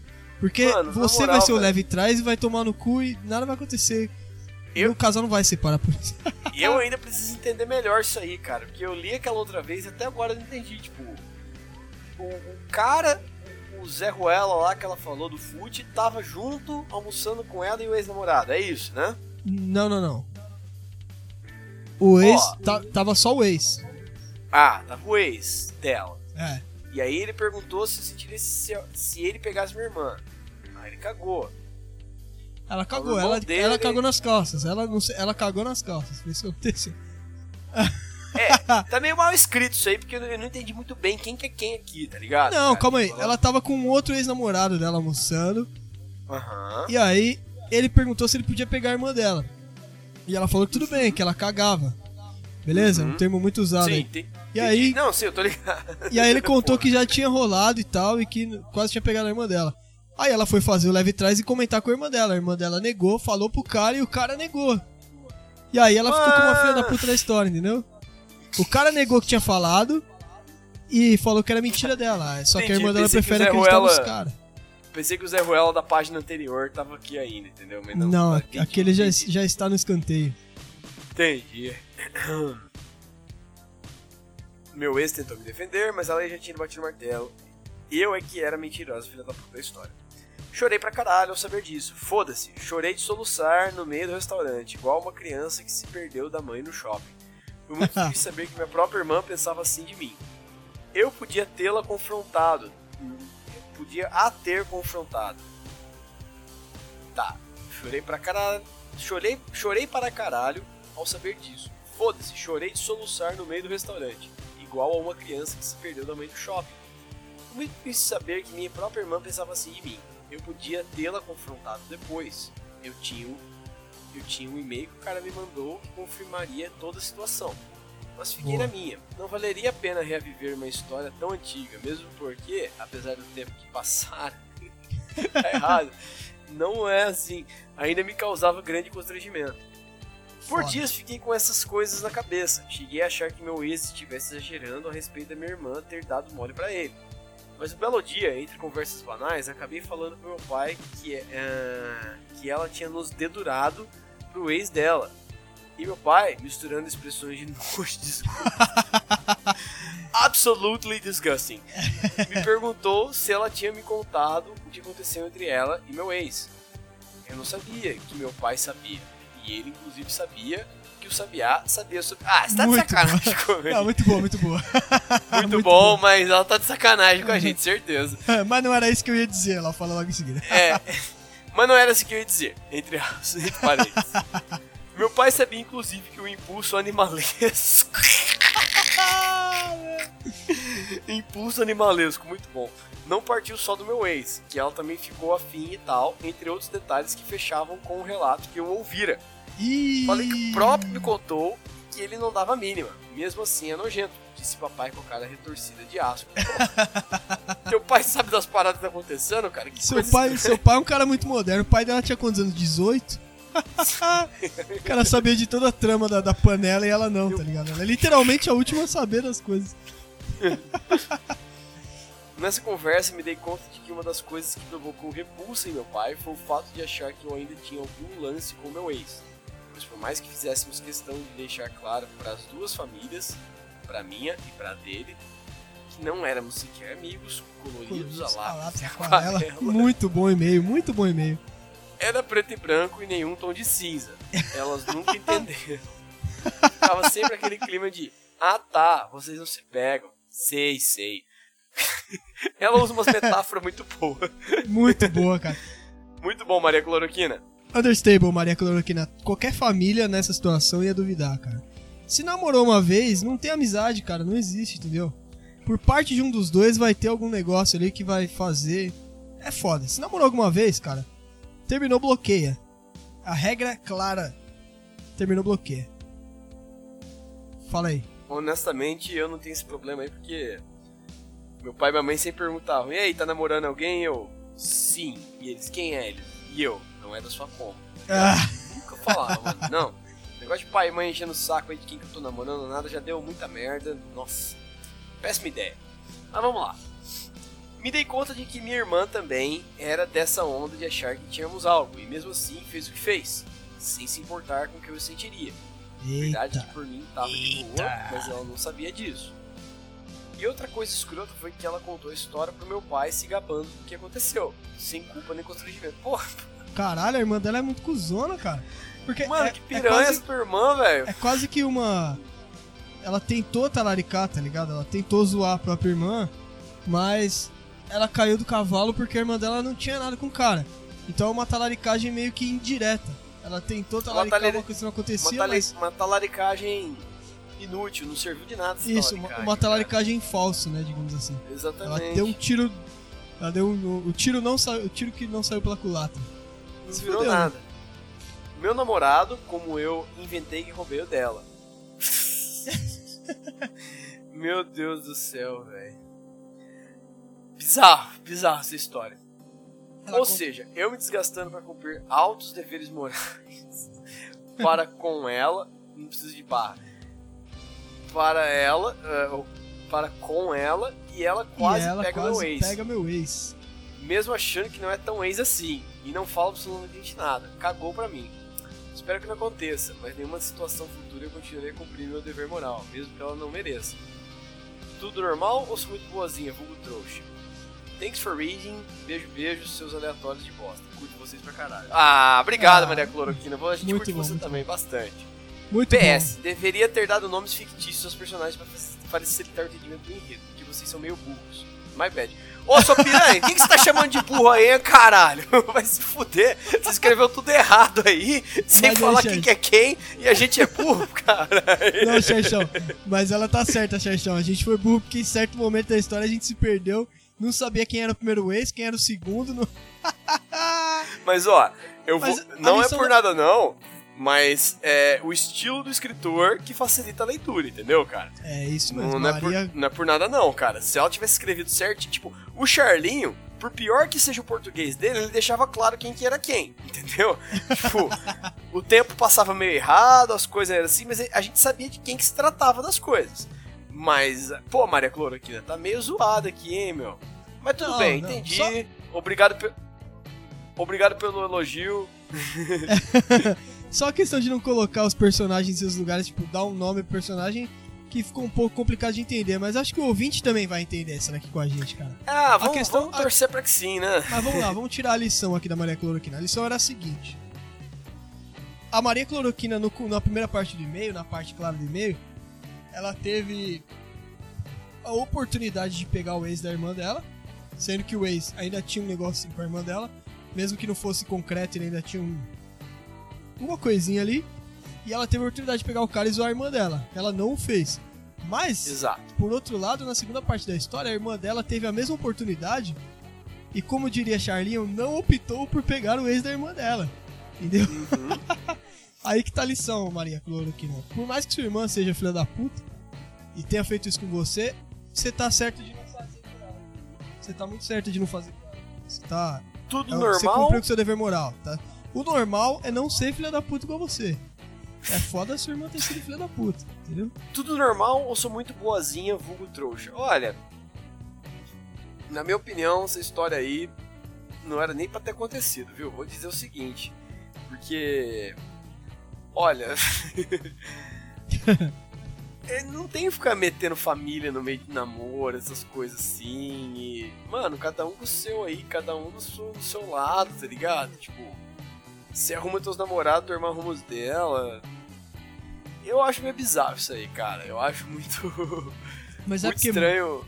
B: Porque Mano, você moral, vai ser o leve trás e vai tomar no cu e nada vai acontecer. Eu... o casal não vai separar por isso.
C: E eu ainda preciso entender melhor isso aí, cara. Porque eu li aquela outra vez e até agora eu não entendi. Tipo, o, o cara, o Zé Ruela lá que ela falou do fute, tava junto almoçando com ela e o ex-namorado. É isso, né?
B: Não, não, não. O ex. Oh, tava só o ex.
C: Ah, tava o ex dela.
B: É.
C: E aí ele perguntou se sentiria se, se ele pegasse minha irmã. Ele cagou.
B: Ela cagou, ela, dele, ela cagou nas calças. Ela, não, ela cagou nas calças. Foi isso que aconteceu.
C: É, tá meio mal escrito isso aí, porque eu não entendi muito bem quem que é quem aqui, tá ligado?
B: Não, cara? calma aí. Ela tava com um outro ex-namorado dela almoçando.
C: Uhum.
B: E aí ele perguntou se ele podia pegar a irmã dela. E ela falou que tudo bem, que ela cagava. Beleza? Uhum. Um termo muito usado
C: Sim,
B: aí.
C: Tem,
B: e aí.
C: Não, sim, eu tô ligado.
B: E aí ele contou que já tinha rolado e tal, e que quase tinha pegado a irmã dela. Aí ela foi fazer o leve trás e comentar com a irmã dela. A irmã dela negou, falou pro cara e o cara negou. E aí ela ficou como uma filha da puta da história, entendeu? O cara negou que tinha falado e falou que era mentira dela. Só Entendi, que a irmã dela prefere acreditar Ruela... nos caras.
C: Pensei que o Zé Ruela da página anterior tava aqui ainda, entendeu?
B: Mas não, não aquele já, já está no escanteio.
C: Entendi. Meu ex tentou me defender, mas ela já tinha batido o martelo. Eu é que era mentirosa, filha da puta da história. Chorei pra caralho ao saber disso. Foda-se, chorei de soluçar no meio do restaurante, igual uma criança que se perdeu da mãe no shopping. Foi muito difícil saber que minha própria irmã pensava assim de mim. Eu podia tê-la confrontado. Podia a ter confrontado. Tá, chorei pra caralho. Chorei, chorei para caralho ao saber disso. Foda-se, chorei de soluçar no meio do restaurante igual a uma criança que se perdeu da mãe do shopping. Muito difícil saber que minha própria irmã pensava assim de mim. Eu podia tê-la confrontado depois. Eu tinha, eu tinha um e-mail que o cara me mandou que confirmaria toda a situação. Mas fiquei na minha. Não valeria a pena reviver uma história tão antiga, mesmo porque, apesar do tempo que passara, tá errado, não é assim. Ainda me causava grande constrangimento. Por Foda. dias fiquei com essas coisas na cabeça. Cheguei a achar que meu ex estivesse exagerando a respeito da minha irmã ter dado mole para ele. Mas um belo dia, entre conversas banais, acabei falando pro meu pai que, uh, que ela tinha nos dedurado pro ex dela. E meu pai, misturando expressões de nojo, desculpa. Absolutely disgusting. Me perguntou se ela tinha me contado o que aconteceu entre ela e meu ex. Eu não sabia que meu pai sabia. E ele, inclusive, sabia que o Sabiá sabia sobre. Ah, você tá muito de sacanagem boa. com ele.
B: Não, muito boa, muito boa.
C: muito, muito bom, mas ela tá de sacanagem com a gente, certeza.
B: mas não era isso que eu ia dizer, ela fala logo em seguida.
C: é. Mas não era isso que eu ia dizer, entre, entre parênteses. Meu pai sabia, inclusive, que o impulso animalesco. impulso animalesco, muito bom. Não partiu só do meu ex, que ela também ficou afim e tal, entre outros detalhes que fechavam com o relato que eu ouvira.
B: Ih.
C: Falei que o próprio me contou que ele não dava a mínima. Mesmo assim é nojento, disse papai com cara retorcida de asco. Teu pai sabe das paradas que tá acontecendo, cara? Que
B: Seu pai,
C: estranha.
B: seu pai é um cara muito moderno. O pai dela tinha quantos anos? 18? o cara sabia de toda a trama da, da panela e ela não, tá ligado? Ela é literalmente a última a saber das coisas.
C: Nessa conversa me dei conta de que uma das coisas que provocou repulsa em meu pai foi o fato de achar que eu ainda tinha algum lance com meu ex. Pois por mais que fizéssemos questão de deixar claro para as duas famílias, para minha e para dele, que não éramos sequer amigos, coloridos a lápis e
B: aquarela.
C: aquarela,
B: Muito bom e-mail, muito bom e-mail.
C: era preto e branco e nenhum tom de cinza. Elas nunca entenderam. Tava sempre aquele clima de, ah tá, vocês não se pegam. Sei, sei. Ela usa umas metáforas muito boas.
B: Muito boa, cara.
C: Muito bom, Maria Cloroquina.
B: Understable, Maria Cloroquina. Qualquer família nessa situação ia duvidar, cara. Se namorou uma vez, não tem amizade, cara. Não existe, entendeu? Por parte de um dos dois vai ter algum negócio ali que vai fazer. É foda. Se namorou alguma vez, cara, terminou, bloqueia. A regra é clara. Terminou, bloqueia. Fala aí.
C: Honestamente, eu não tenho esse problema aí porque meu pai e minha mãe sempre perguntavam: E aí, tá namorando alguém? Eu, sim. E eles, quem é ele? E eu, não é da sua conta.
B: Ah,
C: Nunca falava, mano. Não. Negócio de pai e mãe enchendo o saco aí de quem que eu tô namorando, nada, já deu muita merda. Nossa, péssima ideia. Mas vamos lá. Me dei conta de que minha irmã também era dessa onda de achar que tínhamos algo, e mesmo assim fez o que fez, sem se importar com o que eu sentiria. Verdade
B: eita.
C: que por mim tava de boa, mas ela não sabia disso. E outra coisa escrota foi que ela contou a história pro meu pai se gabando do que aconteceu, sem culpa nem constrangimento. Porra,
B: Caralho, a irmã dela é muito cuzona, cara. Porque
C: mano,
B: é,
C: que
B: é
C: piranha
B: quase-
C: essa tua irmã, velho.
B: É quase que uma. Ela tentou talaricar, tá ligado? Ela tentou zoar a própria irmã, mas ela caiu do cavalo porque a irmã dela não tinha nada com o cara. Então é uma talaricagem meio que indireta. Ela tentou talaricar uma,
C: talari-
B: coisa que não
C: Uma,
B: acontecia,
C: tali-
B: mas.
C: uma talaricagem inútil, não serviu de nada
B: Isso, uma,
C: talaricagem,
B: uma
C: cara.
B: talaricagem falsa, né? Digamos assim. Ela
C: Exatamente.
B: deu um tiro. Ela deu um, o tiro não saiu. O tiro que não saiu pela culatra.
C: Não
B: se
C: virou
B: fudeu,
C: nada. Meu namorado, como eu, inventei que roubei o dela. Meu Deus do céu, velho. Bizarro, bizarro essa história.
B: Ela
C: Ou
B: con-
C: seja, eu me desgastando para cumprir altos deveres morais para com ela, não preciso de barra. Para ela, eh, ou para com ela e ela quase
B: e ela
C: pega
B: quase
C: meu ex.
B: pega meu ex.
C: mesmo achando que não é tão ex assim, e não fala absolutamente nada. Cagou pra mim. Espero que não aconteça, mas nenhuma situação futura eu continuarei a cumprir meu dever moral, mesmo que ela não mereça. Tudo normal ou sou muito boazinha, vulgo trouxa? Thanks for reading, beijo, beijo, seus aleatórios de bosta. Curto vocês pra caralho. Ah, obrigado,
B: Ah,
C: Maria Cloroquina. A gente curte
B: bom,
C: você também, bastante.
B: Muito
C: PS, deveria ter dado nomes fictícios aos personagens pra fa- facilitar o entendimento do enredo, porque vocês são meio burros. My bad. Ô, sua piranha, o que, você tá chamando de burro aí, caralho? Vai se fuder. Você escreveu tudo errado aí, sem
B: Mas
C: falar quem que é quem, e a gente é burro, cara.
B: Não, Xerxão. Mas ela tá certa, Xerxão. A gente foi burro porque em certo momento da história a gente se perdeu. Não sabia quem era o primeiro ex, quem era o segundo. Não...
C: Mas, ó, eu vou...
B: Mas a
C: não é por nada não, mas é o estilo do escritor que facilita a leitura, entendeu, cara?
B: É isso mesmo.
C: Não, não, é por,
B: Maria...
C: não é por nada não, cara. Se ela tivesse escrevido certo, tipo, o Charlinho, por pior que seja o português dele, ele deixava claro quem que era quem, entendeu? tipo, o tempo passava meio errado, as coisas eram assim, mas a gente sabia de quem que se tratava das coisas. Mas, pô, Maria Cloroquina, tá meio zoada aqui, hein, meu? Mas tudo
B: Não,
C: bem,
B: não,
C: entendi.
B: só-
C: Obrigado, pe... Obrigado pelo elogio.
B: Só a questão de não colocar os personagens em seus lugares, tipo, dar um nome pro personagem que ficou um pouco complicado de entender. Mas acho que o ouvinte também vai entender essa aqui com a gente, cara.
C: Ah, vamos,
B: questão-
C: vamos torcer pra que sim, né?
B: Mas vamos lá, vamos tirar a lição aqui da Maria Cloroquina. A lição era a seguinte: a Maria Cloroquina, no- na primeira parte do e-mail, na parte clara do e-mail, ela teve a oportunidade de pegar o ex da irmã dela, sendo que o ex ainda tinha um negócio com a irmã dela, mesmo que não fosse concreto, ele ainda tinha um- uma coisinha ali. e ela teve a oportunidade de pegar o cara e zoar a irmã dela. Ela não o fez. Mas,
C: Exato.
B: por outro lado, na segunda parte da história, a irmã dela teve a mesma oportunidade e, como diria Charlinho, não optou por pegar o ex da irmã dela. Entendeu?
C: Uhum.
B: Aí que tá a lição, Maria Cloroquina. Por mais que sua irmã seja filha da puta e tenha feito isso com você, você tá certo de não fazer com ela. Você tá muito certo de não fazer com ela. Você tá.
C: Tudo
B: é, Você
C: normal.
B: cumpriu com seu dever moral, tá? O normal é não ser filha da puta igual você. É foda a sua irmã ter sido filha da puta, entendeu?
C: Tudo normal ou sou muito boazinha, vulgo trouxa? Olha, na minha opinião, essa história aí não era nem pra ter acontecido, viu? Vou dizer o seguinte, porque. Olha. é, não tem que ficar metendo família no meio de namoro, essas coisas assim. E, mano, cada um com o seu aí, cada um no seu, seu lado, tá ligado? Tipo, você arruma teus namorados, tua irmã arruma os dela. Eu acho meio bizarro isso aí, cara. Eu acho muito,
B: Mas é
C: muito
B: porque.
C: estranho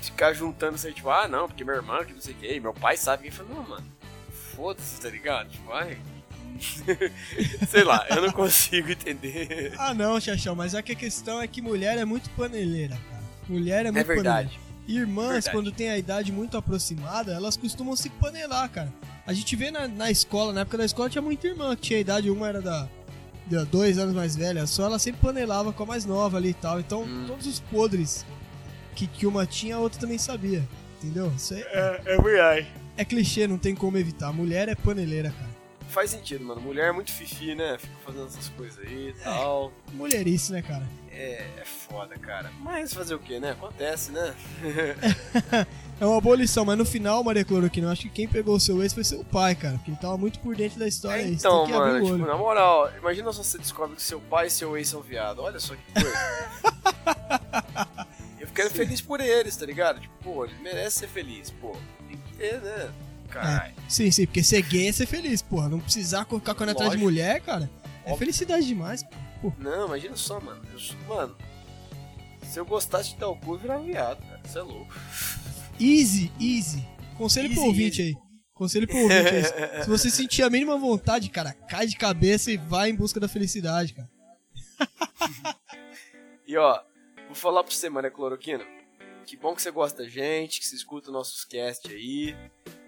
C: ficar juntando isso aí, tipo, ah, não, porque minha irmã, que não sei o que, meu pai sabe. E fala, não, mano, foda-se, tá ligado? Tipo, ai. sei lá, eu não consigo entender.
B: Ah, não, Xaxão, mas é que a questão é que mulher é muito paneleira, cara. Mulher é
C: É
B: muito
C: verdade.
B: paneleira. Irmãs,
C: Verdade.
B: quando tem a idade muito aproximada, elas costumam se panelar, cara. A gente vê na, na escola, na época da escola tinha muita irmã que tinha idade, uma era da, da dois anos mais velha, só ela sempre panelava com a mais nova ali e tal. Então,
C: Hum.
B: todos os podres que, que uma tinha, a outra também sabia. Entendeu? Isso aí é,
C: É, é
B: é clichê, não tem como evitar. Mulher é paneleira, cara.
C: Faz sentido, mano. Mulher é muito fifi, né? Fica fazendo essas coisas aí e tal.
B: Mulherice, né, cara?
C: É, é foda, cara. Mas fazer o que, né? Acontece, né?
B: É uma boa lição, mas no final, Maria Cloroquina, eu acho que quem pegou o seu ex foi seu pai, cara. Porque ele tava muito por dentro da história
C: É, então, mano, tipo, na moral, imagina se você descobre que seu pai e seu ex são viado. Olha só que coisa. Eu ficaria feliz por eles, tá ligado? Tipo, pô, eles merecem ser felizes, pô. Tem que ter, né? Caralho.
B: Sim, sim, porque ser gay é ser feliz, porra. Não precisar ficar correndo atrás de mulher, cara. É
C: Óbvio.
B: felicidade demais.
C: Não, imagina só, mano. Eu, sou- mano, se eu gostasse de dar o cu, eu virava viado, cara. Isso é louco.
B: Easy, easy. Conselho pro
C: Easy,
B: ouvinte aí. Conselho pro ouvinte aí. Se você sentir a mínima vontade, cara, cai de cabeça e vai em busca da felicidade, cara.
C: E ó, vou falar pra você, Maria Cloroquina. Que bom que você gosta da gente, que você escuta nossos cast aí.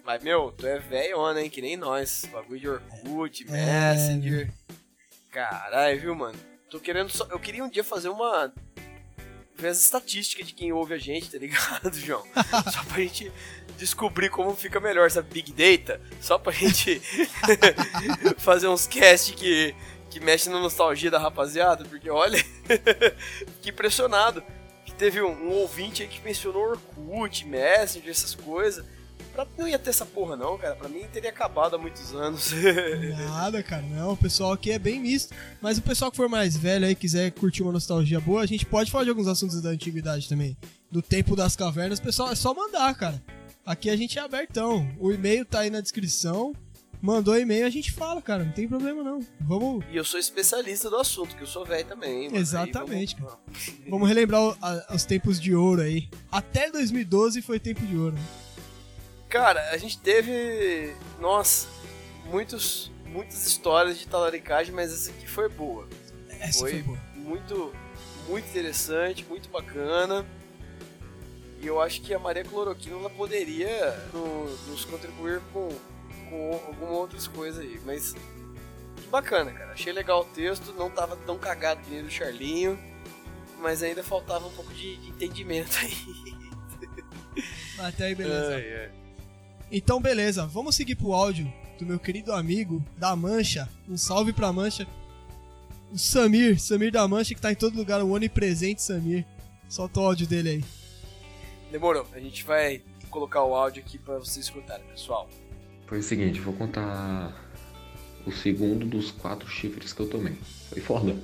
C: Mas, meu, tu é velho, hein? Que nem nós. Bagulho de Orkut,
B: É,
C: Messenger. Caralho, viu, mano? Tô querendo só. Eu queria um dia fazer uma. Ver as estatísticas de quem ouve a gente, tá ligado, João? Só pra gente descobrir como fica melhor, sabe? Big Data. Só pra gente fazer uns cast que, que mexe na nostalgia da rapaziada. Porque olha, fiquei impressionado. Que teve um, um ouvinte aí que mencionou Orkut, Messenger, essas coisas. Pra não ia ter essa porra, não, cara. Pra mim teria acabado há muitos anos.
B: Nada, cara, não. O pessoal aqui é bem misto. Mas o pessoal que for mais velho aí, quiser curtir uma nostalgia boa, a gente pode falar de alguns assuntos da antiguidade também. Do tempo das cavernas, pessoal, é só mandar, cara. Aqui a gente é abertão. O e-mail tá aí na descrição. Mandou e-mail, a gente fala, cara. Não tem problema não. Vamos,
C: E eu sou especialista do assunto, que eu sou velho também.
B: Exatamente,
C: vamos-
B: vamos relembrar os tempos de ouro aí. Até 2012 foi tempo de ouro.
C: Cara, a gente teve. Nossa, muitos, muitas histórias de talaricagem, mas essa aqui foi boa.
B: Essa
C: Foi.
B: foi, boa.
C: Muito, muito interessante, muito bacana. E eu acho que a Maria Cloroquina ela poderia no- nos contribuir com, com algumas outras coisas aí. Mas que bacana, cara. Achei legal o texto, não tava tão cagado que nem do Charlinho. Mas ainda faltava um pouco de, de entendimento aí.
B: Até aí, beleza. Então, beleza, vamos seguir pro áudio do meu querido amigo da Mancha. Um salve pra Mancha. O Samir, Samir da Mancha, que tá em todo lugar, o onipresente Samir. Solta o áudio dele aí.
C: Demorou, a gente vai colocar o áudio aqui pra vocês escutarem, pessoal.
D: Foi o seguinte, vou contar o segundo dos quatro chifres que eu tomei. Foi foda.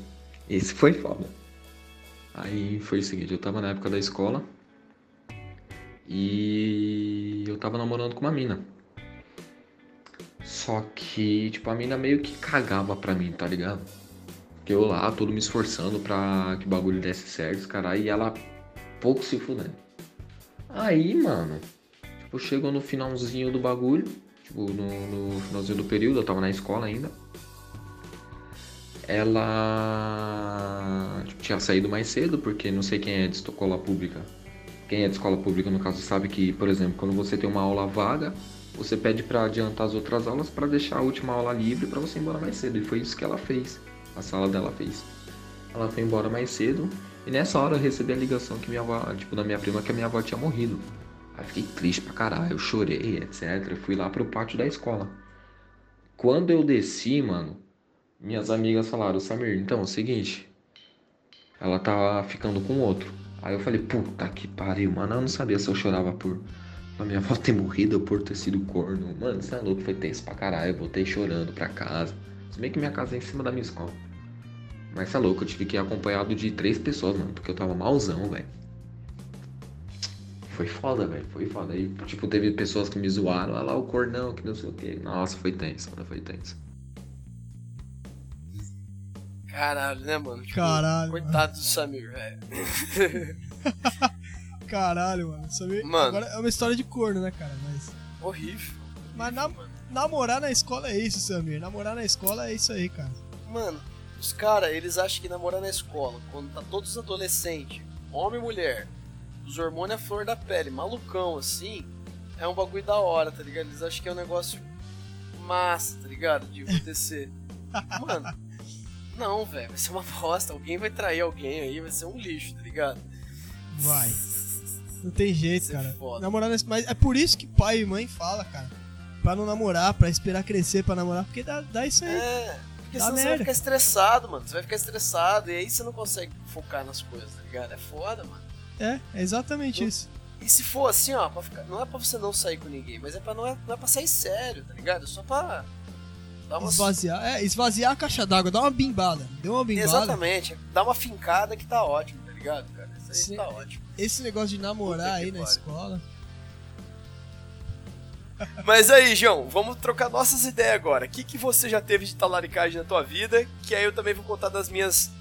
D: Esse foi foda. Aí foi o seguinte, eu tava na época da escola e eu tava namorando com uma mina. Só que, tipo, a mina meio que cagava pra mim, tá ligado? Porque eu lá, todo me esforçando pra que o bagulho desse certo, cara, e ela pouco se fudendo. Aí, mano, tipo, chegou no finalzinho do bagulho, tipo, no, no finalzinho do período, eu tava na escola ainda. ela tinha saído mais cedo, porque não sei quem é de escola pública. Quem é de escola pública, no caso, sabe que, por exemplo, quando você tem uma aula vaga, você pede para adiantar as outras aulas para deixar a última aula livre para você ir embora mais cedo. E foi isso que ela fez. A sala dela fez. Ela foi embora mais cedo e nessa hora eu recebi a ligação que minha avó, tipo, da minha prima que a minha avó tinha morrido. Aí fiquei triste pra caralho, eu chorei, etc. Eu fui lá pro pátio da escola. Quando eu desci, mano, minhas amigas falaram, Samir, então é o seguinte, ela tá ficando com outro. Aí eu falei, puta que pariu, mano, eu não sabia se eu chorava por a minha avó ter morrido ou por ter sido corno. Mano, você é louco, foi tenso pra caralho, eu voltei chorando pra casa. Se bem que minha casa é em cima da minha escola. Mas você é louco, eu tive que ir acompanhado de três pessoas, mano, porque eu tava malzão, velho. Foi foda, velho, foi foda. Aí, tipo, teve pessoas que me zoaram, olha lá o cornão, que não sei o que. Nossa, foi tenso, mano, foi tenso.
C: Caralho, né, mano?
B: Tipo, Caralho.
C: Coitado
B: mano.
C: do Samir, velho.
B: Caralho, mano. Samir,
C: Mano.
B: Agora é uma história de corno, né, cara? Mas.
C: Horrível.
B: Mas na- namorar na escola é isso, Samir. Namorar na escola é isso aí, cara.
C: Mano, os caras, eles acham que namorar na escola, quando tá todos adolescentes, homem e mulher, os hormônios à flor da pele, malucão assim, é um bagulho da hora, tá ligado? Eles acham que é um negócio massa, tá ligado? De acontecer. Mano, não, velho, vai ser uma bosta. Alguém vai trair alguém aí, vai ser um lixo, tá ligado?
B: Vai. Não tem jeito, cara.
C: foda.
B: Namorar na escola. Mas é por isso que pai e mãe fala, cara. Pra não namorar, pra esperar crescer pra namorar, porque dá, dá isso aí.
C: É, porque
B: Dá
C: senão você vai
B: merda.
C: ficar estressado, mano. Você vai ficar estressado e aí você não consegue focar nas coisas, tá ligado? É foda, mano.
B: É, é exatamente
C: Não-
B: isso.
C: E se for assim, ó, ficar- não é pra você não sair com ninguém, mas é pra não é, não é pra sair sério, tá ligado? É só pra dar uma.
B: Esvaziar, é, esvaziar a caixa d'água, dá uma bimbada. Deu uma bimbada.
C: Exatamente, dá uma fincada que tá ótimo, tá ligado, cara? Isso aí
B: Sim.
C: tá ótimo.
B: Esse negócio de namorar aí na escola.
C: Mas aí, João, vamos trocar nossas ideias agora. O que, que você já teve de talaricagem na tua vida? Que aí eu também vou contar das minhas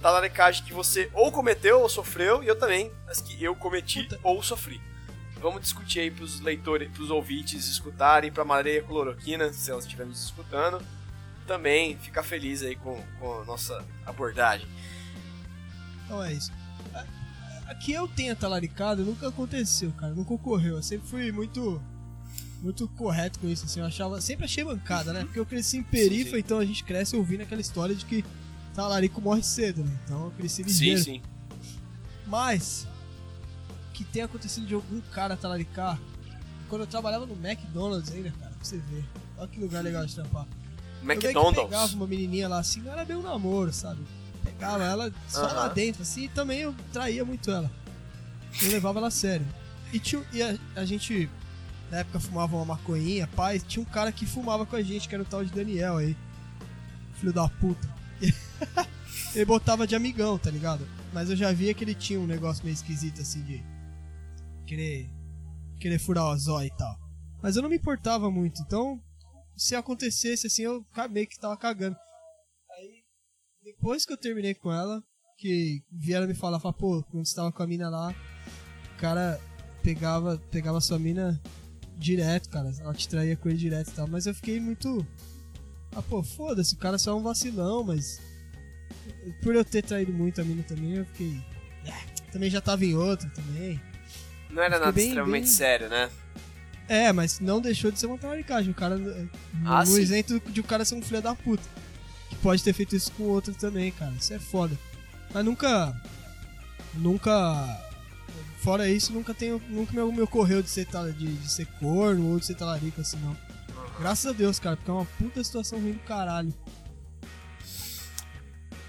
C: talaricagens que você ou cometeu ou sofreu, e eu também, as que eu cometi
B: Puta.
C: ou sofri. Vamos discutir aí pros leitores, pros ouvintes escutarem, pra Mareia Cloroquina, se elas estiverem nos escutando. Também ficar feliz aí com, com a nossa abordagem.
B: Então é isso. Aqui eu tenha talaricado, nunca aconteceu, cara. Nunca ocorreu. Eu sempre fui muito. Muito correto com isso, assim. Eu achava. Sempre achei bancada, né? Porque eu cresci em perifa,
C: Sim, sim.
B: então a gente cresce ouvindo aquela história de que talarico morre cedo, né? Então eu cresci
C: Sim,
B: ligeiro.
C: sim.
B: Mas. Que tenha acontecido de algum cara talaricar. Quando eu trabalhava no McDonald's ainda, cara, pra você ver. Olha que lugar legal de trampar. Eu meio que pegava
C: McDonald's.
B: uma menininha lá assim, não era um namoro, sabe? Pegava ela só lá
C: Aham.
B: dentro, assim, e também eu traía muito ela. Eu levava ela a sério. E, tinha, e a, a gente, na época, fumava uma maconhinha, pai, tinha um cara que fumava com a gente, que era o tal de Daniel aí. Filho da puta. Ele botava de amigão, tá ligado? Mas eu já via que ele tinha um negócio meio esquisito, assim, de querer, querer furar o zóio e tal. Mas eu não me importava muito, então se acontecesse assim, eu ca- meio que tava cagando. Aí, depois que eu terminei com ela, que vieram me falar, falar pô, quando você tava com a mina lá, o cara pegava, pegava sua mina direto, cara. Ela te traía com ele direto e tal. Mas eu fiquei muito. Ah, pô, foda-se, o cara só é um vacilão, mas. Por eu ter traído muito a mina também, eu fiquei. "Ah, Também já tava em outra também.
C: Não era nada
B: bem-
C: extremamente
B: bem-
C: sério, né?
B: É, mas não deixou de ser uma talaricagem. O cara.
C: Ah,
B: no isento de o cara ser um filho da puta. Que pode ter feito isso com outro também, cara. Isso é foda. Mas nunca. Nunca. Fora isso, nunca tenho. Nunca me, ocorreu de ser, de, de ser corno ou de ser talarico assim, não. Graças a Deus, cara, porque é uma puta situação ruim do caralho.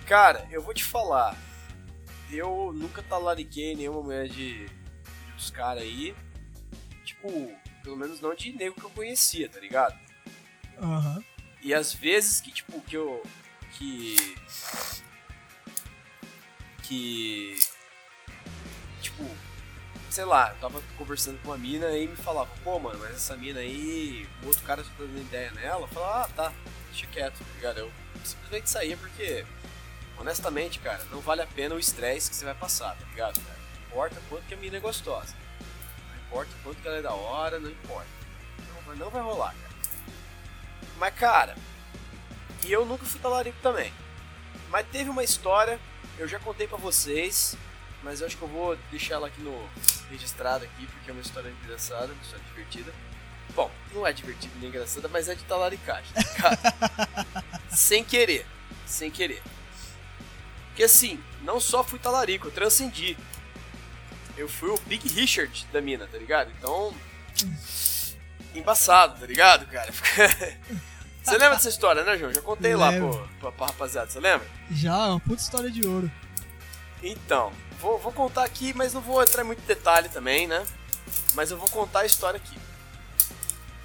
C: Cara, eu vou te falar. Eu nunca talariquei nenhuma mulher de dos caras aí. Tipo, pelo menos não de nego que eu conhecia, tá ligado?
B: Aham.
C: E às vezes que, tipo, que eu. Que. Que. Tipo. Sei lá, eu tava conversando com uma mina e me falava, pô, mano, mas essa mina aí, o outro cara tá dando ideia nela. Eu falava, ah, tá, deixa quieto, tá ligado? Eu simplesmente saía porque, honestamente, cara, não vale a pena o estresse que você vai passar, tá ligado? Cara? Não importa quanto que a mina é gostosa. Não importa quanto que ela é da hora, não importa. Não, não vai rolar, cara. Mas, cara, e eu nunca fui talarico também. Mas teve uma história, eu já contei pra vocês, mas eu acho que eu vou deixar ela aqui no registrado aqui, porque é uma história engraçada, uma história divertida. Bom, não é divertida nem engraçada, mas é de talaricagem, cara. sem querer, sem querer. Porque assim, não só fui talarico, eu transcendi. Eu fui o Big Richard da mina, tá ligado? Então. Embaçado, tá ligado, cara? Você lembra dessa história, né, João? Já contei lá pro, pra, pra rapaziada, você lembra?
B: Já, é uma puta história de ouro.
C: Então, vou, vou contar aqui, mas não vou entrar em muito detalhe também, né? Mas eu vou contar a história aqui.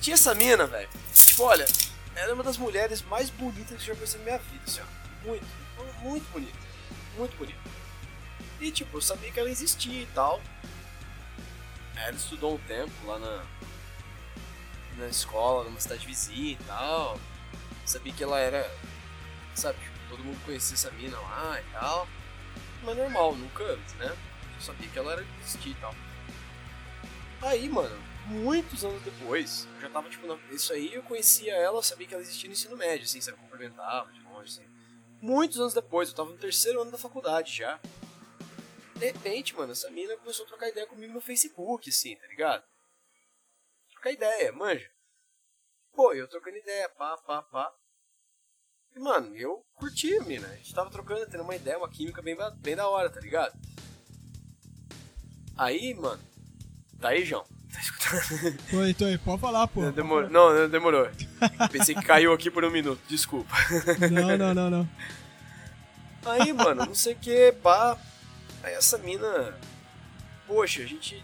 C: Tinha essa mina, velho. Tipo, olha, ela é uma das mulheres mais bonitas que eu já conheci na minha vida, assim, ó. Muito, muito bonita. Muito bonita. E, tipo, eu sabia que ela existia e tal. Ela estudou um tempo lá na, na escola, numa cidade vizinha e tal. Sabia que ela era, sabe, tipo, todo mundo conhecia essa mina lá e tal. Mas normal, nunca, né? Eu sabia que ela era existir e tal. Aí, mano, muitos anos depois, eu já tava, tipo, na... isso aí eu conhecia ela, sabia que ela existia no ensino médio, assim, sabe, cumprimentava de longe, assim. Muitos anos depois, eu tava no terceiro ano da faculdade já. De repente, mano, essa mina começou a trocar ideia comigo no Facebook, assim, tá ligado? Trocar ideia, manja. Pô, eu trocando ideia, pá, pá, pá. E, mano, eu curti a mina. A gente tava trocando, tendo uma ideia, uma química bem, bem da hora, tá ligado? Aí, mano. Tá aí, João. Tá
B: escutando? Tô aí, tô aí. Pode falar, pô.
C: Demor... Não, não, demorou. Pensei que caiu aqui por um minuto. Desculpa.
B: Não, não, não, não.
C: Aí, mano, não sei o que, pá. Aí essa mina. Poxa, a gente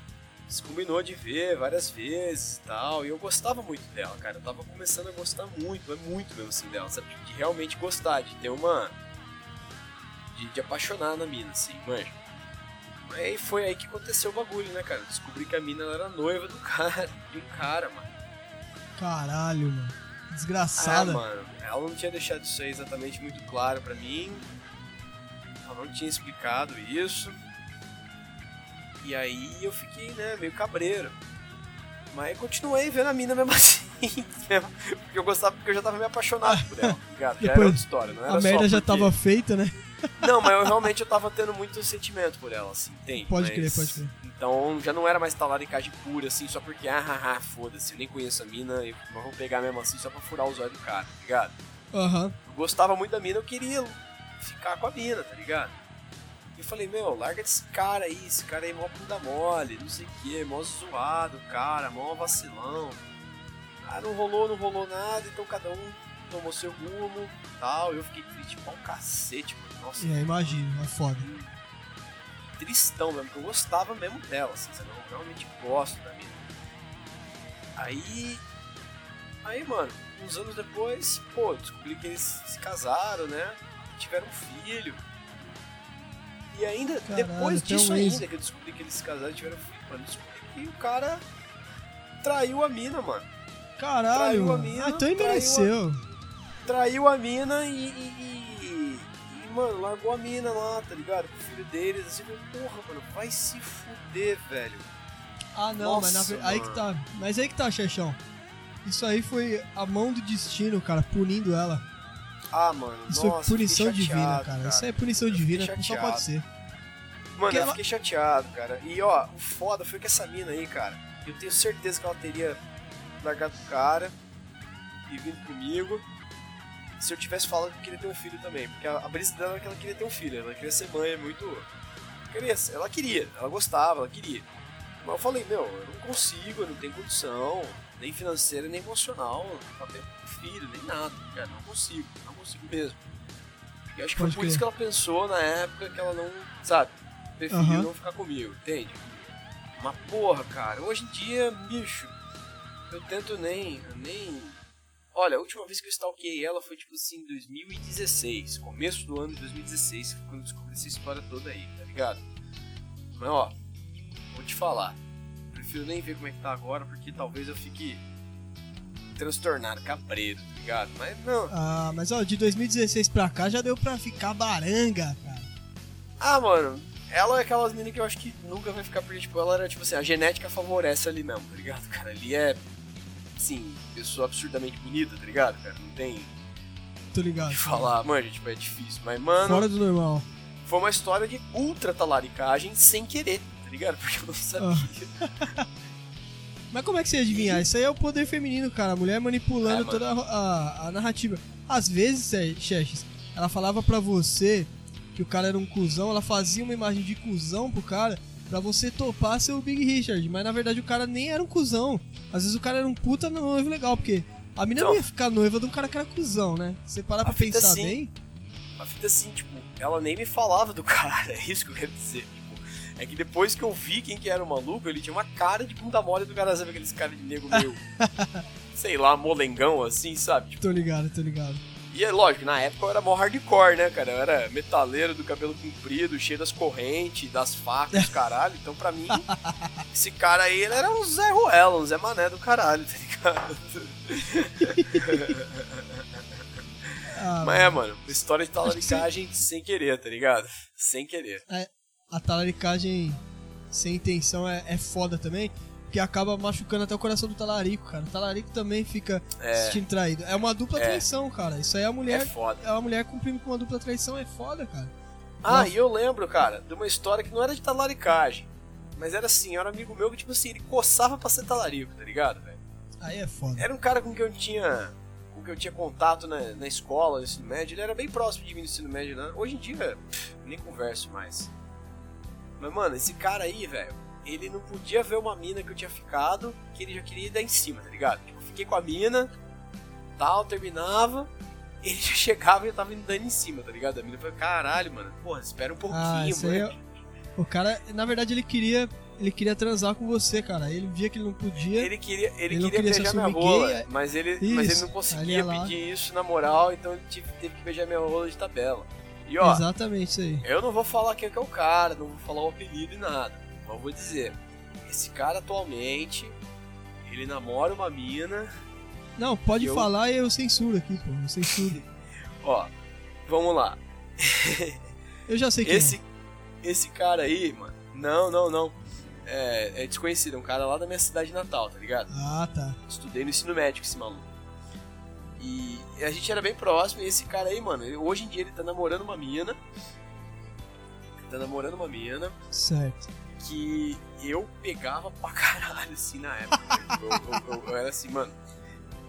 C: se combinou de ver várias vezes e tal. E eu gostava muito dela, cara. Eu tava começando a gostar muito, é muito mesmo assim dela, sabe? De realmente gostar, de ter uma. De, de apaixonar na mina, assim, manja. Aí foi aí que aconteceu o bagulho, né, cara? descobri que a mina era noiva do cara, de um cara, mano.
B: Caralho, mano. Desgraçada.
C: Ah, mano, ela não tinha deixado isso aí exatamente muito claro para mim. Não tinha explicado isso. E aí eu fiquei, né, meio cabreiro. Mas continuei vendo a mina mesmo assim. porque eu gostava, porque eu já tava meio apaixonado por ela, tá ligado? Já era outra história, não era
B: A merda já tava feita, né?
C: Não, mas eu realmente eu tava tendo muito sentimento por ela, assim, entende?
B: Pode
C: mas...
B: crer, pode crer.
C: Então já não era mais talaricagem pura, assim, só porque, ah, ah, ah foda-se, eu nem conheço a mina, eu vou pegar mesmo assim só pra furar os olhos do cara, tá ligado?
B: Aham. Uhum.
C: Eu gostava muito da mina, eu queria ficar com a mina, tá ligado? Eu falei, meu, larga desse cara aí, esse cara aí é mó bunda mole, não sei o que, mó zoado, cara, mó vacilão. Ah, não rolou, não rolou nada, então cada um tomou seu rumo tal. Eu fiquei triste pra um cacete, mano. Nossa.
B: É, imagino, é foda.
C: Tristão mesmo, porque eu gostava mesmo dela, assim, sabe? Eu realmente gosto da mina. Aí. Aí, mano, uns anos depois, pô, descobri que eles se casaram, né? Tiveram um filho. E ainda, Caralho, depois disso ainda, que eu descobri que eles se casaram e tiveram filho, mano, descobri que o cara traiu a mina, mano.
B: Caralho, traiu a mina, ah, então ele mereceu
C: traiu a mina e, e, e, e, mano, largou a mina lá, tá ligado? Com o filho deles, assim, porra, mano, vai se fuder, velho.
B: Ah, não, Nossa, mas na, aí que tá. Mas aí que tá, Chechão. Isso aí foi a mão do destino, cara, punindo ela.
C: Ah, mano,
B: Isso
C: nossa,
B: foi punição divina, cara.
C: cara.
B: Isso é punição
C: eu
B: divina, só pode ser.
C: Mano,
B: Porque
C: eu
B: ela...
C: fiquei chateado, cara. E ó, o foda foi que essa mina aí, cara, eu tenho certeza que ela teria largado o cara e vindo comigo se eu tivesse falado que queria ter um filho também. Porque a, a brisa dela era que ela queria ter um filho, ela queria ser mãe, é muito. Queria, ela queria, ela gostava, ela queria. Mas eu falei, meu, eu não consigo, eu não tenho condição, nem financeira, nem emocional, pra ter um filho, nem nada, cara, não consigo, não consigo mesmo. E acho que Pode foi por isso que ela pensou na época que ela não, sabe, preferiu não ficar comigo, entende? Mas porra, cara, hoje em dia, bicho, eu tento nem, nem Olha, a última vez que eu stalkeei ela foi tipo assim, em 2016, começo do ano de 2016, quando eu descobri essa história toda aí, tá ligado? Mas ó, vou te falar, prefiro nem ver como é que tá agora, porque talvez eu fique transtornado, cabreiro, tá ligado? Mas não.
B: Ah, mas ó, de 2016 pra cá já deu pra ficar baranga, cara.
C: Ah, mano, ela é aquelas meninas que eu acho que nunca vai ficar, porque tipo, ela era tipo assim, a genética favorece ali mesmo, tá ligado? Cara, ali é assim, pessoa absurdamente bonita, tá ligado, cara? Não tem.
B: Tô ligado.
C: de falar, mano, tipo, é difícil. Mas, mano,
B: Fora do normal.
C: foi uma história de ultra talaricagem sem querer, tá ligado? Porque eu não sabia.
B: Ah. Mas como é que você ia adivinhar? Isso aí é o poder feminino, cara. A mulher manipulando
C: É,
B: toda a, a- a narrativa. Às vezes, é, Xerxes, ela falava pra você que o cara era um cuzão, ela fazia uma imagem de cuzão pro cara pra você topar ser o Big Richard. Mas na verdade o cara nem era um cuzão. Às vezes o cara era um puta noivo legal, porque a mina não
C: Então.
B: ia ficar noiva de um cara que era cuzão, né? Você parar pra pensar
C: assim,
B: bem.
C: A fita assim, tipo, ela nem me falava do cara, é isso que eu quero dizer. É que depois que eu vi quem que era o maluco, ele tinha uma cara de bunda mole do cara, sabe aqueles caras de nego meio. sei lá, molengão assim, sabe? Tipo,
B: Tô ligado, tô ligado.
C: e é lógico, na época eu era mó hardcore, né, cara? Eu era metaleiro do cabelo comprido, cheio das correntes, das facas, caralho. Então pra mim, esse cara aí, ele era um Zé Ruela, um Zé Mané do caralho, tá ligado?
B: Ah,
C: Mas é, mano, história de talaricagem sem querer, tá ligado? Sem querer.
B: A talaricagem sem intenção é, é foda também, que acaba machucando até o coração do talarico, cara. O talarico também fica se
C: É,
B: sentindo traído. É uma dupla
C: É.
B: traição, cara. Isso aí é a
C: é
B: mulher.
C: foda.
B: É uma mulher cumprindo com uma dupla traição, é foda, cara.
C: Ah,
B: Nossa.
C: e eu lembro, cara, de uma história que não era de talaricagem. Mas era assim, era um amigo meu que, tipo assim, ele coçava pra ser talarico, tá ligado, velho?
B: Aí é foda.
C: Era um cara com quem eu tinha. com quem eu tinha contato na, na escola, no ensino médio. Ele era bem próximo de mim no ensino médio, né? Hoje em dia, pff, nem converso mais. Mas, mano, esse cara aí, velho, ele não podia ver uma mina que eu tinha ficado, que ele já queria dar em cima, tá ligado? Tipo, eu fiquei com a mina, tal, terminava. Ele já chegava e eu tava indo dando em cima, tá ligado? A mina falou, caralho, mano, porra, espera um pouquinho,
B: Ah, isso aí
C: mano.
B: é- O cara, na verdade, ele queria. Ele queria transar com você, cara. Ele via que ele não podia.
C: Ele queria, ele
B: Ele
C: queria
B: queria
C: beijar minha rola,
B: gay,
C: mas ele, mas ele não conseguia
B: é
C: pedir isso na moral, então ele tive- teve que beijar minha rola de tabela. E ó,
B: Exatamente isso aí.
C: eu não vou falar quem é que é o cara, não vou falar o apelido e nada, mas eu vou dizer, esse cara atualmente, ele namora uma mina,
B: Não, pode
C: Eu-
B: falar e eu censuro aqui, pô. Eu censuro.
C: ó, vamos lá,
B: Eu já sei que
C: esse, esse cara aí, mano, não, não, não, é, é desconhecido, é um cara lá da minha cidade natal, tá ligado?
B: Ah, tá.
C: Estudei no ensino médio com esse maluco. E a gente era bem próximo, e esse cara aí, mano, hoje em dia ele tá namorando uma mina. Tá namorando uma mina
B: Certo.
C: que eu pegava pra caralho, assim, na época. Eu, eu- eu- eu era assim, mano.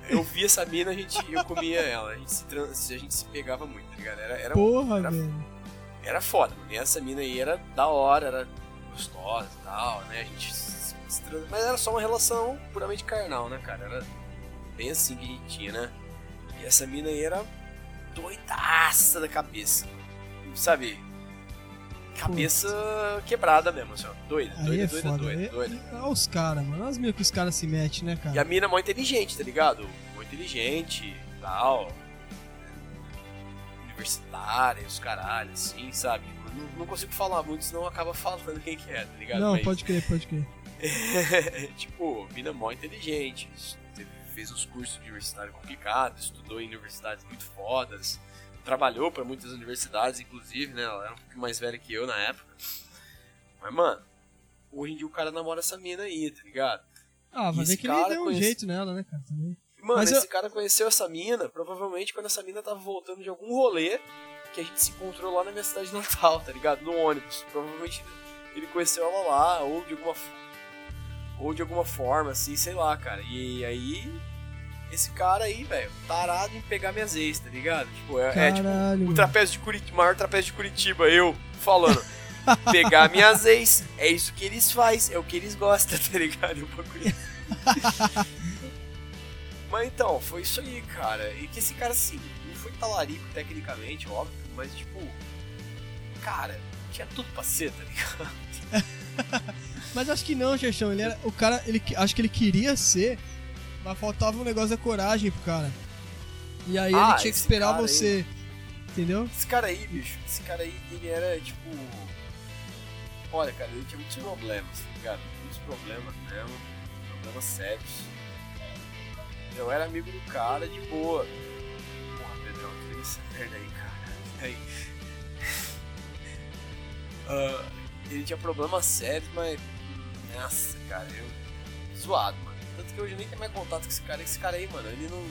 C: Eu via essa mina, a gente, eu comia ela. A gente se, trans, a gente se pegava muito, tá ligado? Era, era,
B: Porra,
C: era-
B: velho.
C: era foda, mano. E essa mina aí era da hora, era gostosa e tal, né? A gente se, se trans... Mas era só uma relação puramente carnal, né, cara? Era bem assim que a gente tinha, né? E essa mina aí era doidaça da cabeça. Sabe? Cabeça quebrada mesmo, assim, ó. Doida,
B: Aí
C: doida,
B: é
C: doida,
B: foda.
C: doida,
B: É-
C: doida.
B: Olha os caras, mano. Olha as meio que os caras se metem, né,
C: E
B: cara?
C: a mina é mó inteligente, tá ligado? Mó inteligente, tal. Universitária, os caralho, assim, sabe? Não, não consigo falar muito, senão acaba falando quem que é, tá ligado?
B: Não,
C: Mas,
B: pode crer, pode crer.
C: tipo, mina mó inteligente. Fez uns cursos de universitário complicados, estudou em universidades muito fodas. Trabalhou pra muitas universidades, inclusive, né? Ela era um pouco mais velha que eu na época. Mas, mano, hoje em dia o cara namora essa mina aí, tá ligado?
B: Ah,
C: esse
B: ver que ele deu um
C: conhece-
B: jeito nela, né, cara? Também.
C: Mano,
B: Mas
C: esse
B: eu-
C: cara conheceu essa mina, provavelmente quando essa mina tava voltando de algum rolê que a gente se encontrou lá na minha cidade natal, tá ligado? No ônibus. Provavelmente ele conheceu ela lá, ou de alguma ou de alguma forma, assim, sei lá, cara. E aí, esse cara aí, velho, tarado em pegar minhas ex, tá ligado? Tipo, é, é tipo o trapézio de Curitiba, maior trapézio de Curitiba, eu falando. Pegar minhas ex, é isso que eles fazem, é o que eles gostam, tá ligado? Mas então, foi isso aí, cara. E que esse cara, assim, não foi talarico tecnicamente, óbvio, mas tipo. Cara, tinha tudo pra ser, tá ligado?
B: Mas acho que não, Xexão. Ele era. O cara, ele, acho que ele queria ser, mas faltava um negócio da coragem pro cara. E aí
C: Ah,
B: ele tinha que esperar
C: cara aí.
B: você. Entendeu?
C: Esse cara aí, bicho, esse cara aí, ele era tipo. Olha, cara, ele tinha muitos problemas, tá ligado? Muitos problemas mesmo, problemas sérios. Eu era amigo do cara de boa. Porra, Pedrão, tira essa merda aí, cara. Aí. Ah, ele tinha problemas sérios, mas. Nossa, cara, eu. Zoado, mano. Tanto que hoje eu nem tenho mais contato com esse cara. Esse cara aí, mano, ele não.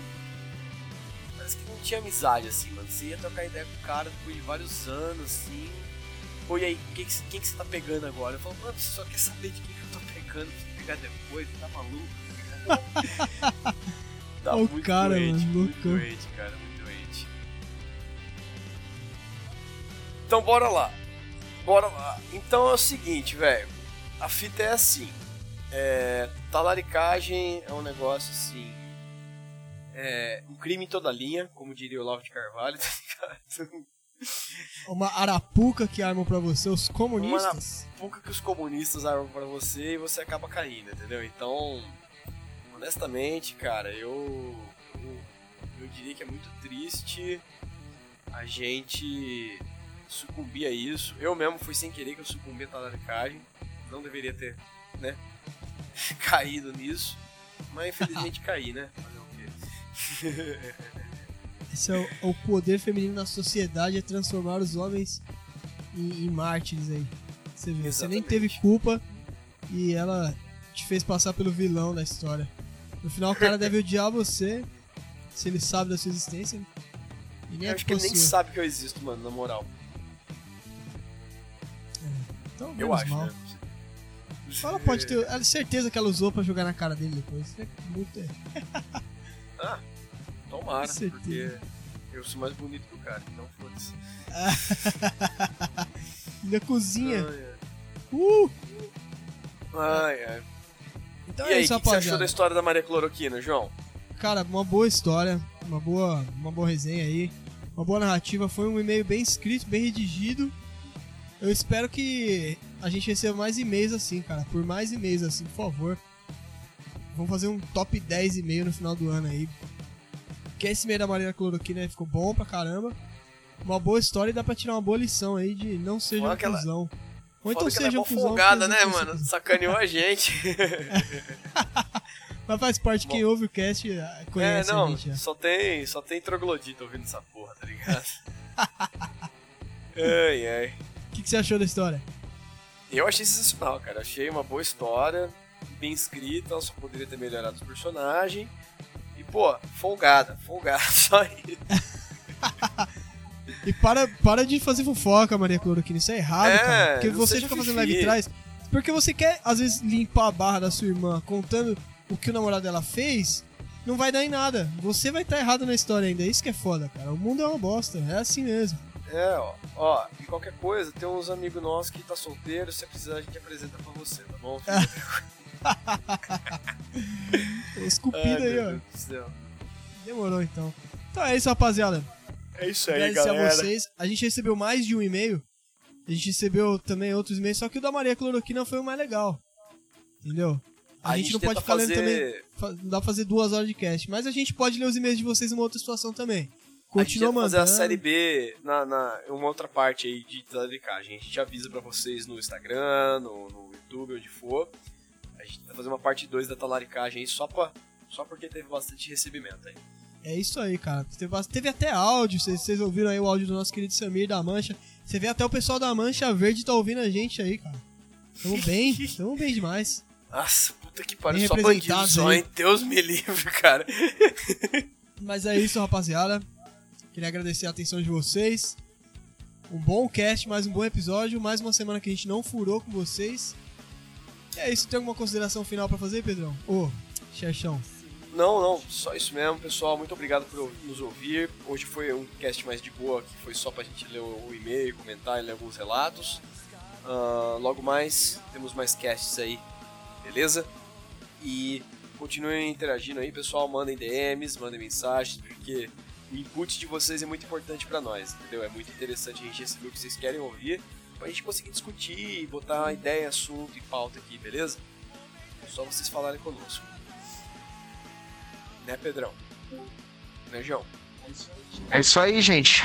C: parece que não tinha amizade, assim, mano. Você ia trocar ideia com o cara depois de vários anos, assim. Pô, e aí, quem que, quem que você tá pegando agora? Eu falo, mano, você só quer saber de quem que eu tô pegando pra pegar depois, tá maluco? tá
B: Ó o
C: muito
B: cara,
C: doente,
B: mano,
C: muito
B: loucão.
C: doente, cara, muito doente. Então bora lá. Bora lá. Então é o seguinte, velho. A fita é assim. É, talaricagem é um negócio assim. É um crime em toda linha, como diria o Olavo de Carvalho, tá ligado?
B: Uma arapuca que armam pra você os comunistas.
C: Pouca que os comunistas armam pra você e você acaba caindo, entendeu? Então, honestamente, cara, eu, eu, eu diria que é muito triste a gente sucumbir a isso. Eu mesmo fui sem querer que eu sucumbi a talaricagem. Não deveria ter, né, caído nisso. Mas infelizmente caí, né? Fazer o quê?
B: Esse é o, o poder feminino na sociedade é transformar os homens em, em mártires aí. Você vê, você nem teve culpa e ela te fez passar pelo vilão da história. No final o cara deve odiar você, se ele sabe da sua existência. né? E nem
C: Eu
B: é
C: acho que ele nem sabe que eu existo, mano, na moral.
B: Então,
C: Eu acho,
B: mal.
C: né?
B: Ela pode ter ela- certeza que ela usou pra jogar na cara dele depois. É muito-
C: Ah, tomara, porque eu sou mais bonito que o cara, então foda-se.
B: Na cozinha.
C: Ai, ai.
B: Uh!
C: Ai, ai.
B: Então
C: e
B: é
C: aí, o
B: isso,
C: que, que você achou da história da Maria Cloroquina, João?
B: Cara, uma boa história, uma boa, uma boa resenha aí, uma boa narrativa. Foi um e-mail bem escrito, bem redigido. Eu espero que a gente receba mais e-mails assim, cara. Por mais e-mails assim, por favor. Vamos fazer um top 10 e-mail no final do ano aí. Que esse e-mail da Maria Cloroquina ficou bom pra caramba. Uma boa história e dá pra tirar uma boa lição aí de não seja
C: Fala
B: um
C: que ela-
B: cuzão. Ou então
C: é
B: seja
C: mó
B: um cuzão.
C: folgada, né, mano? Sacaneou a gente.
B: Mas faz parte, quem ouve o cast ah,
C: é,
B: conhece a
C: não,
B: gente já.
C: só tem, só tem troglodita ouvindo essa porra, tá ligado? ai, ai.
B: O que, que você achou da história?
C: Eu achei sensacional, cara. Achei uma boa história, bem escrita, só poderia ter melhorado os personagens. E, pô, folgada, folgada, só isso.
B: E para, para de fazer fofoca, Maria Cloroquina. Isso é errado,
C: É,
B: cara. Porque você fica fazendo live atrás. Porque você quer, às vezes, limpar a barra da sua irmã contando o que o namorado dela fez. Não vai dar em nada. Você vai estar errado na história ainda. Isso que é foda, cara. O mundo é uma bosta. É assim mesmo.
C: É, ó, ó, e qualquer coisa, tem uns amigos nossos que tá solteiro, se precisar a gente apresenta pra você, tá bom?
B: Esculpido
C: Ai,
B: aí, ó. Demorou então. Então é isso, rapaziada.
C: É isso
B: Agradecer a vocês. A gente recebeu mais de um e-mail. A gente recebeu também outros e-mails, só que o da Maria Cloroquina foi o mais legal. Entendeu? A, gente, não pode ficar lendo
C: fazer-
B: também. fa- Não dá pra fazer duas horas de cast. Mas a gente pode ler os e-mails de vocês numa outra situação também.
C: A gente
B: Continua
C: tenta fazer
B: mandando.
C: a série B na, na uma outra parte aí de talaricagem. A gente avisa pra vocês no Instagram, no, no YouTube, onde for. A gente vai fazer uma parte 2 da talaricagem aí só, pra, só porque teve bastante recebimento aí.
B: É isso aí, cara. Teve, teve até áudio. Vocês, vocês ouviram aí o áudio do nosso querido Samir da Mancha. Você vê até o pessoal da Mancha Verde tá ouvindo a gente aí, cara. Tamo bem, tamo bem demais.
C: Nossa, puta que pariu, só bandido só, hein? Deus me livre, cara.
B: Mas é isso, rapaziada. Queria agradecer a atenção de vocês. Um bom cast, mais um bom episódio. Mais uma semana que a gente não furou com vocês. E é isso. Tem alguma consideração final pra fazer, Pedrão? Ô, Xerxão.
C: Não, não, só isso mesmo, pessoal. Muito obrigado por nos ouvir. Hoje foi um cast mais de boa, que foi só pra gente ler o e-mail, comentar e ler alguns relatos. Ah, logo mais, temos mais casts aí, beleza? E continuem interagindo aí, pessoal. Mandem DMs, mandem mensagens, porque o input de vocês é muito importante pra nós, entendeu? É muito interessante a gente receber o que vocês querem ouvir, pra gente conseguir discutir, botar ideia, assunto e pauta aqui, beleza? É só vocês falarem conosco. Né, Pedrão? Né, João?
E: É isso aí, gente.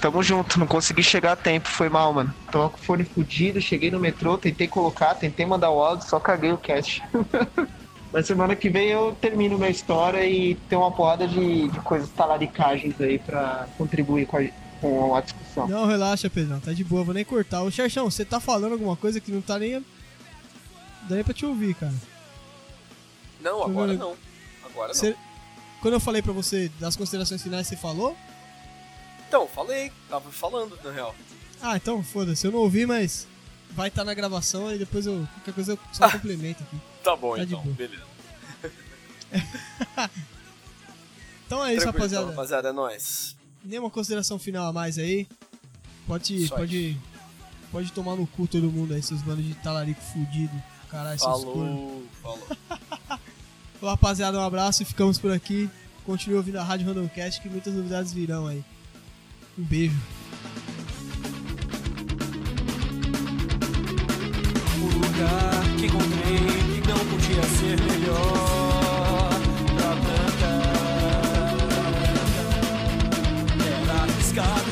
E: Tamo junto, não consegui chegar a tempo, foi mal, mano. Tava com o fone fudido, cheguei no metrô, tentei colocar, tentei mandar o áudio, só caguei o cast. Mas semana que vem eu termino minha história e tem uma porrada de, de coisas talaricagens aí pra contribuir com a, com a discussão.
B: Não, relaxa, Pedrão. Tá de boa, vou nem cortar. Ô, Xerxão, você tá falando alguma coisa que não tá nem. Não dá nem pra te ouvir, cara.
C: Não, agora não. Agora não.
B: Você- quando eu falei pra você das considerações finais, você falou?
C: Então, falei, tava falando, na real.
B: Ah, então foda-se, eu não ouvi, mas vai estar na gravação e depois eu. Qualquer coisa eu só complemento aqui.
C: Tá bom,
B: Tá
C: então, beleza.
B: Então é isso,
C: Tranquilo,
B: rapaziada.
C: Então, rapaziada, é nóis.
B: Nenhuma consideração final a mais aí. Pode,
C: Só
B: pode, pode tomar no cu todo mundo aí, seus bandos de talarico fudido. Caralho, seus.
C: Falou, falou.
B: Então, rapaziada, um abraço e ficamos por aqui. Continue ouvindo a Rádio Randomcast que muitas novidades virão aí. Um beijo.
F: lugar que encontrei que não podia ser melhor pra plantar. Era arriscado.